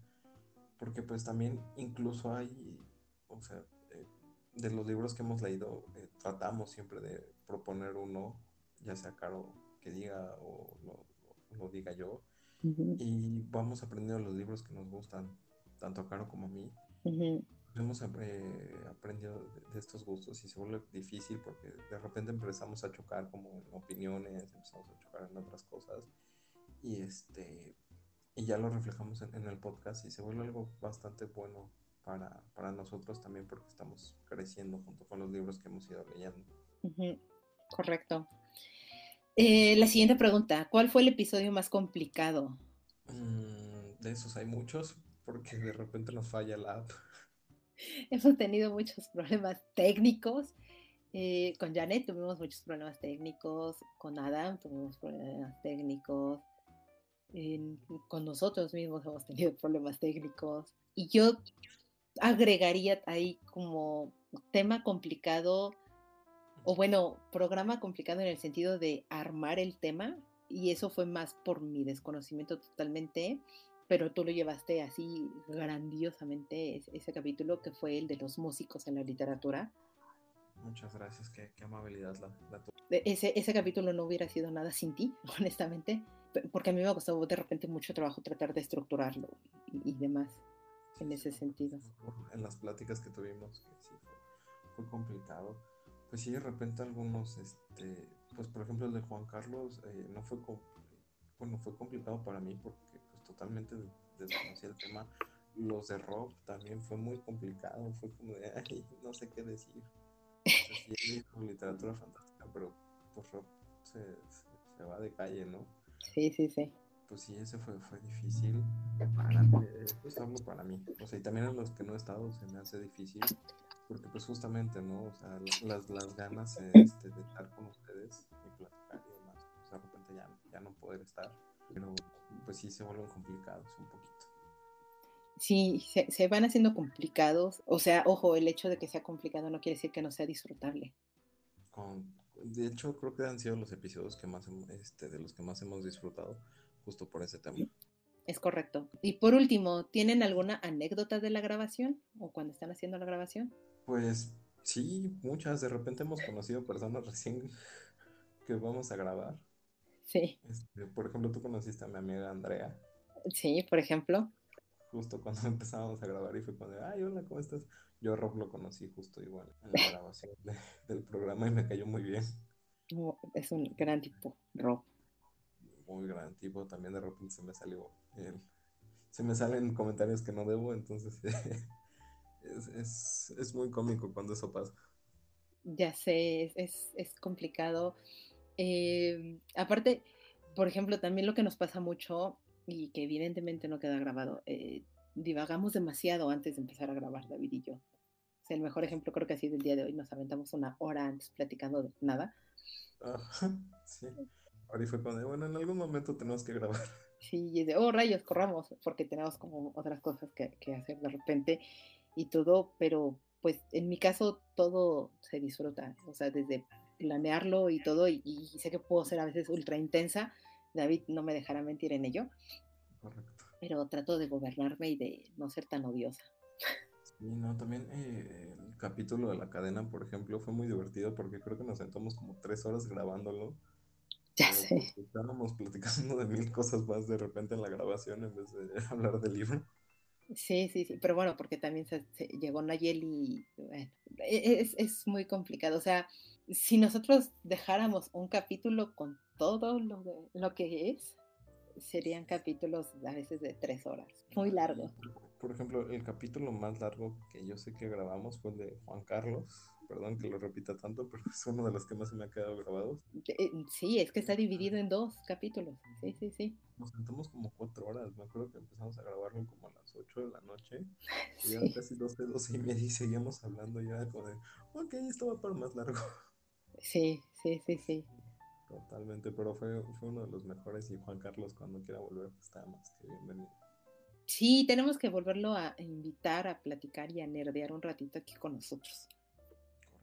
porque pues también incluso hay, o sea, eh, de los libros que hemos leído, eh, tratamos siempre de proponer uno, ya sea Caro que diga o lo, diga yo, y vamos aprendiendo los libros que nos gustan, tanto a Caro como a mí hemos eh, aprendido de, estos gustos y se vuelve difícil porque de repente empezamos a chocar como en opiniones, empezamos a chocar en otras cosas y este y ya lo reflejamos en, el podcast y se vuelve algo bastante bueno para, para, nosotros también porque estamos creciendo junto con los libros que hemos ido leyendo. Correcto. Eh, la siguiente pregunta, ¿cuál fue el episodio más complicado? Mm, de esos hay muchos porque de repente nos falla la app. hemos tenido muchos problemas técnicos. Eh, con Janet tuvimos muchos problemas técnicos, con Adam tuvimos problemas técnicos, con nosotros mismos hemos tenido problemas técnicos. Y yo agregaría ahí como tema complicado, o bueno, programa complicado en el sentido de armar el tema, y eso fue más por mi desconocimiento totalmente, pero tú lo llevaste así grandiosamente ese, capítulo que fue el de los músicos en la literatura. Muchas gracias, qué, amabilidad la, la ese, ese capítulo no hubiera sido nada sin ti, honestamente, porque a mí me ha costado de repente mucho trabajo tratar de estructurarlo y, demás en ese sentido. En las pláticas que tuvimos, que sí fue, complicado. Pues sí, de repente algunos, este, pues por ejemplo el de Juan Carlos, eh, no fue, bueno, fue complicado para mí porque totalmente desconocí el tema. Los de rock también fue muy complicado, fue como de, ay, no sé qué decir. sí, literatura fantástica, pero pues rock se, se, va de calle, ¿no? Sí, sí, sí. Pues sí, ese fue, fue difícil para mí, pues hablo para mí. O sea, y también en los que no he estado se me hace difícil, porque pues justamente, ¿no? O sea, las, las ganas este, de estar con ustedes y platicar y demás, pues de repente ya, ya no poder estar, pero pues sí se vuelven complicados un poquito. Sí, se, van haciendo complicados. O sea, ojo, el hecho de que sea complicado no quiere decir que no sea disfrutable. de hecho, creo que han sido los episodios que más este, de los que más hemos disfrutado, justo por ese tema. Es correcto. Y por último, ¿tienen alguna anécdota de la grabación o cuando están haciendo la grabación? Pues sí, muchas. De repente hemos conocido personas recién que vamos a grabar Sí. Este, por ejemplo, tú conociste a mi amiga Andrea. Sí, por ejemplo. Justo cuando empezábamos a grabar y fue cuando, ay, hola, ¿cómo estás? Yo a Rob lo conocí justo igual en la grabación del programa y me cayó muy bien. es un gran tipo, Rob. Muy gran tipo, también de repente se me salió se me salen comentarios que no debo, entonces es, es, muy cómico cuando eso pasa. Ya sé, es, es complicado. Eh, aparte, por ejemplo, también lo que nos pasa mucho y que evidentemente no queda grabado, eh, divagamos demasiado antes de empezar a grabar, David y yo. O sea, el mejor ejemplo creo que ha sido el día de hoy, nos aventamos una hora antes platicando de nada. Ah, sí, ahora fue cuando, bueno, en algún momento tenemos que grabar. Sí, y es de, oh, rayos, corramos, porque tenemos como otras cosas que, que hacer de repente y todo, pero pues en mi caso todo se disfruta, o sea, desde planearlo y todo, y, y, sé que puedo ser a veces ultra intensa, David no me dejará mentir en ello. Correcto. Pero trato de gobernarme y de no ser tan odiosa. Sí, no, también eh, el capítulo de la cadena, por ejemplo, fue muy divertido porque creo que nos sentamos como tres horas grabándolo. Ya sé. Pues, estábamos platicando de mil cosas más de repente en la grabación en vez de hablar del libro. Sí, sí, sí, pero bueno, porque también se, llegó Nayeli e, es, es muy complicado. O sea, si nosotros dejáramos un capítulo con todo lo, lo que es, serían capítulos a veces de tres horas, muy largos. Por ejemplo, el capítulo más largo que yo sé que grabamos fue el de Juan Carlos. Perdón que lo repita tanto, pero es uno de los que más se me ha quedado grabado. Eh, sí, es que está dividido en dos capítulos. Sí, sí, sí. Nos sentamos como cuatro horas. Me acuerdo que empezamos a grabarlo como a las ocho de la noche. Y eran casi doce, doce y media y seguíamos hablando. Y era como de, ok, esto va para más largo. Sí, sí, sí, sí. Totalmente, pero fue, fue uno de los mejores y Juan Carlos cuando quiera volver pues, está más que bienvenido. Sí, tenemos que volverlo a invitar a platicar y a nerdear un ratito aquí con nosotros. Correcto.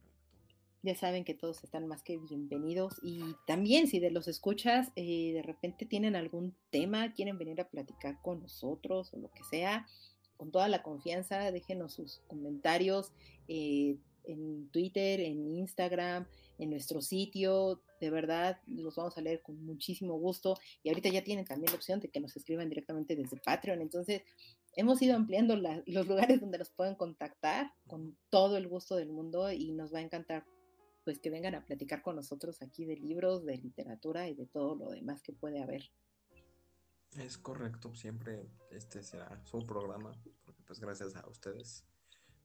Ya saben que todos están más que bienvenidos y también si de los escuchas eh, de repente tienen algún tema, quieren venir a platicar con nosotros o lo que sea, con toda la confianza, déjenos sus comentarios. Eh, en Twitter, en Instagram, en nuestro sitio. De verdad, los vamos a leer con muchísimo gusto. Y ahorita ya tienen también la opción de que nos escriban directamente desde Patreon. Entonces, hemos ido ampliando los lugares donde nos pueden contactar con todo el gusto del mundo y nos va a encantar pues que vengan a platicar con nosotros aquí de libros, de literatura y de todo lo demás que puede haber. Es correcto, siempre este será su programa, porque pues gracias a ustedes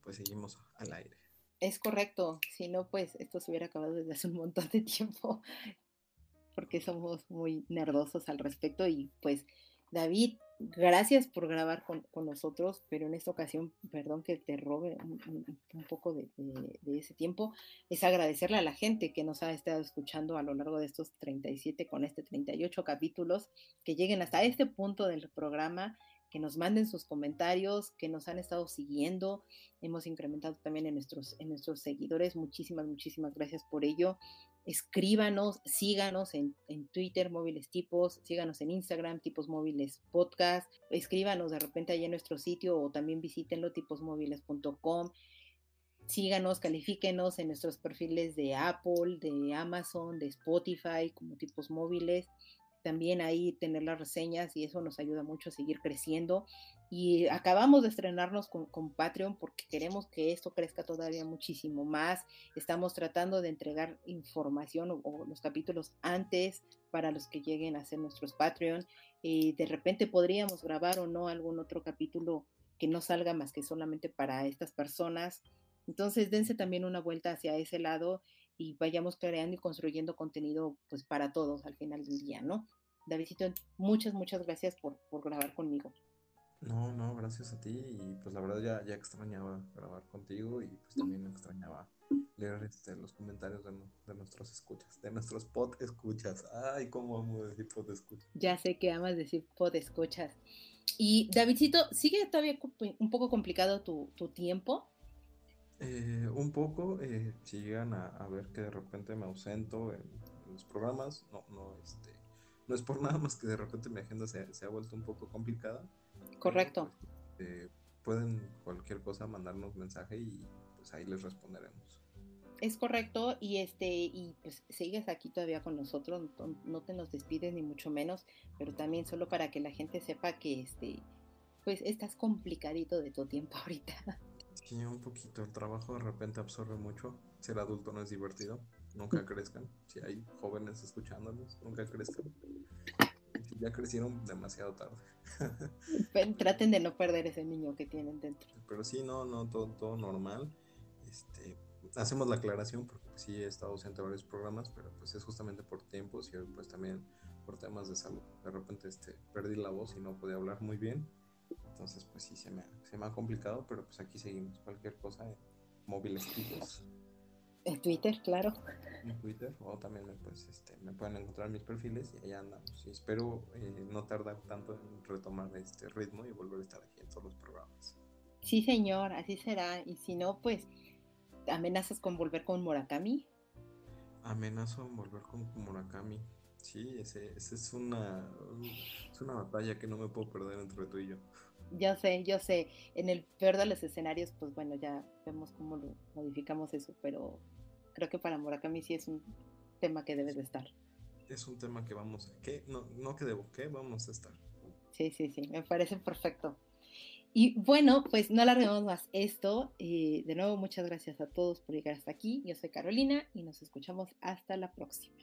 pues seguimos al aire. Es correcto, si no, pues esto se hubiera acabado desde hace un montón de tiempo, porque somos muy nerdosos al respecto y pues David, gracias por grabar con, nosotros, pero en esta ocasión, perdón que te robe un, poco de, de, ese tiempo, es agradecerle a la gente que nos ha estado escuchando a lo largo de estos 37 con este 38 capítulos, que lleguen hasta este punto del programa que nos manden sus comentarios, que nos han estado siguiendo. Hemos incrementado también en nuestros, en nuestros seguidores. Muchísimas, muchísimas gracias por ello. Escríbanos, síganos en, Twitter, móviles tipos, síganos en Instagram, tipos móviles podcast. Escríbanos de repente ahí en nuestro sitio o también visítenlo, tiposmóviles.com. Síganos, califíquenos en nuestros perfiles de Apple, de Amazon, de Spotify como tipos móviles también ahí tener las reseñas y eso nos ayuda mucho a seguir creciendo. Y acabamos de estrenarnos con, Patreon porque queremos que esto crezca todavía muchísimo más. Estamos tratando de entregar información o, los capítulos antes para los que lleguen a ser nuestros Patreon. y de repente podríamos grabar o no algún otro capítulo que no salga más que solamente para estas personas. Entonces dense también una vuelta hacia ese lado y vayamos creando y construyendo contenido pues para todos al final del día, ¿no? Davidito, muchas, muchas gracias por, por grabar conmigo. No, no, gracias a ti y pues la verdad ya, ya extrañaba grabar contigo y pues también extrañaba leer este, los comentarios de, de, nuestros escuchas, de nuestros pod escuchas. Ay, cómo amo decir pod escuchas. Ya sé que amas decir pod escuchas. Y Davidito, ¿sigue todavía un poco complicado tu, tu tiempo? Eh, un poco, eh, si llegan a, ver que de repente me ausento en, los programas, no, no, este, no es por nada más que de repente mi agenda se, ha vuelto un poco complicada. Correcto. Pues, eh, pueden cualquier cosa mandarnos mensaje y pues ahí les responderemos. Es correcto y este y pues sigues aquí todavía con nosotros, no, te nos despides ni mucho menos, pero también solo para que la gente sepa que este pues estás complicadito de tu tiempo ahorita. Un poquito. El trabajo de repente absorbe mucho. Ser adulto no es divertido. Nunca crezcan. Si hay jóvenes escuchándonos, nunca crezcan. Ya crecieron demasiado tarde. Traten de no perder ese niño que tienen dentro. Pero sí, no, no, todo, todo normal. Este, hacemos la aclaración porque sí he estado ausente en varios programas, pero pues es justamente por tiempos y pues también por temas de salud. De repente este, perdí la voz y no podía hablar muy bien. Entonces pues sí se me, se me ha complicado, pero pues aquí seguimos. Cualquier cosa en móviles. En Twitter, claro. En Twitter, o también pues, este, me pueden encontrar mis perfiles y allá andamos. Y espero eh, no tardar tanto en retomar este ritmo y volver a estar aquí en todos los programas. Sí, señor, así será. Y si no, pues amenazas con volver con Murakami. Amenazo en volver con Murakami. Sí, ese, ese es, una, es una batalla que no me puedo perder entre tú y yo. Yo sé, yo sé. En el peor de los escenarios, pues bueno, ya vemos cómo lo modificamos eso, pero creo que para Murakami sí es un tema que debe de estar. Es un tema que vamos a... ¿Qué? No, no que debo, ¿qué? Vamos a estar. Sí, sí, sí, me parece perfecto. Y bueno, pues no alarguemos más esto. Eh, de nuevo, muchas gracias a todos por llegar hasta aquí. Yo soy Carolina y nos escuchamos hasta la próxima.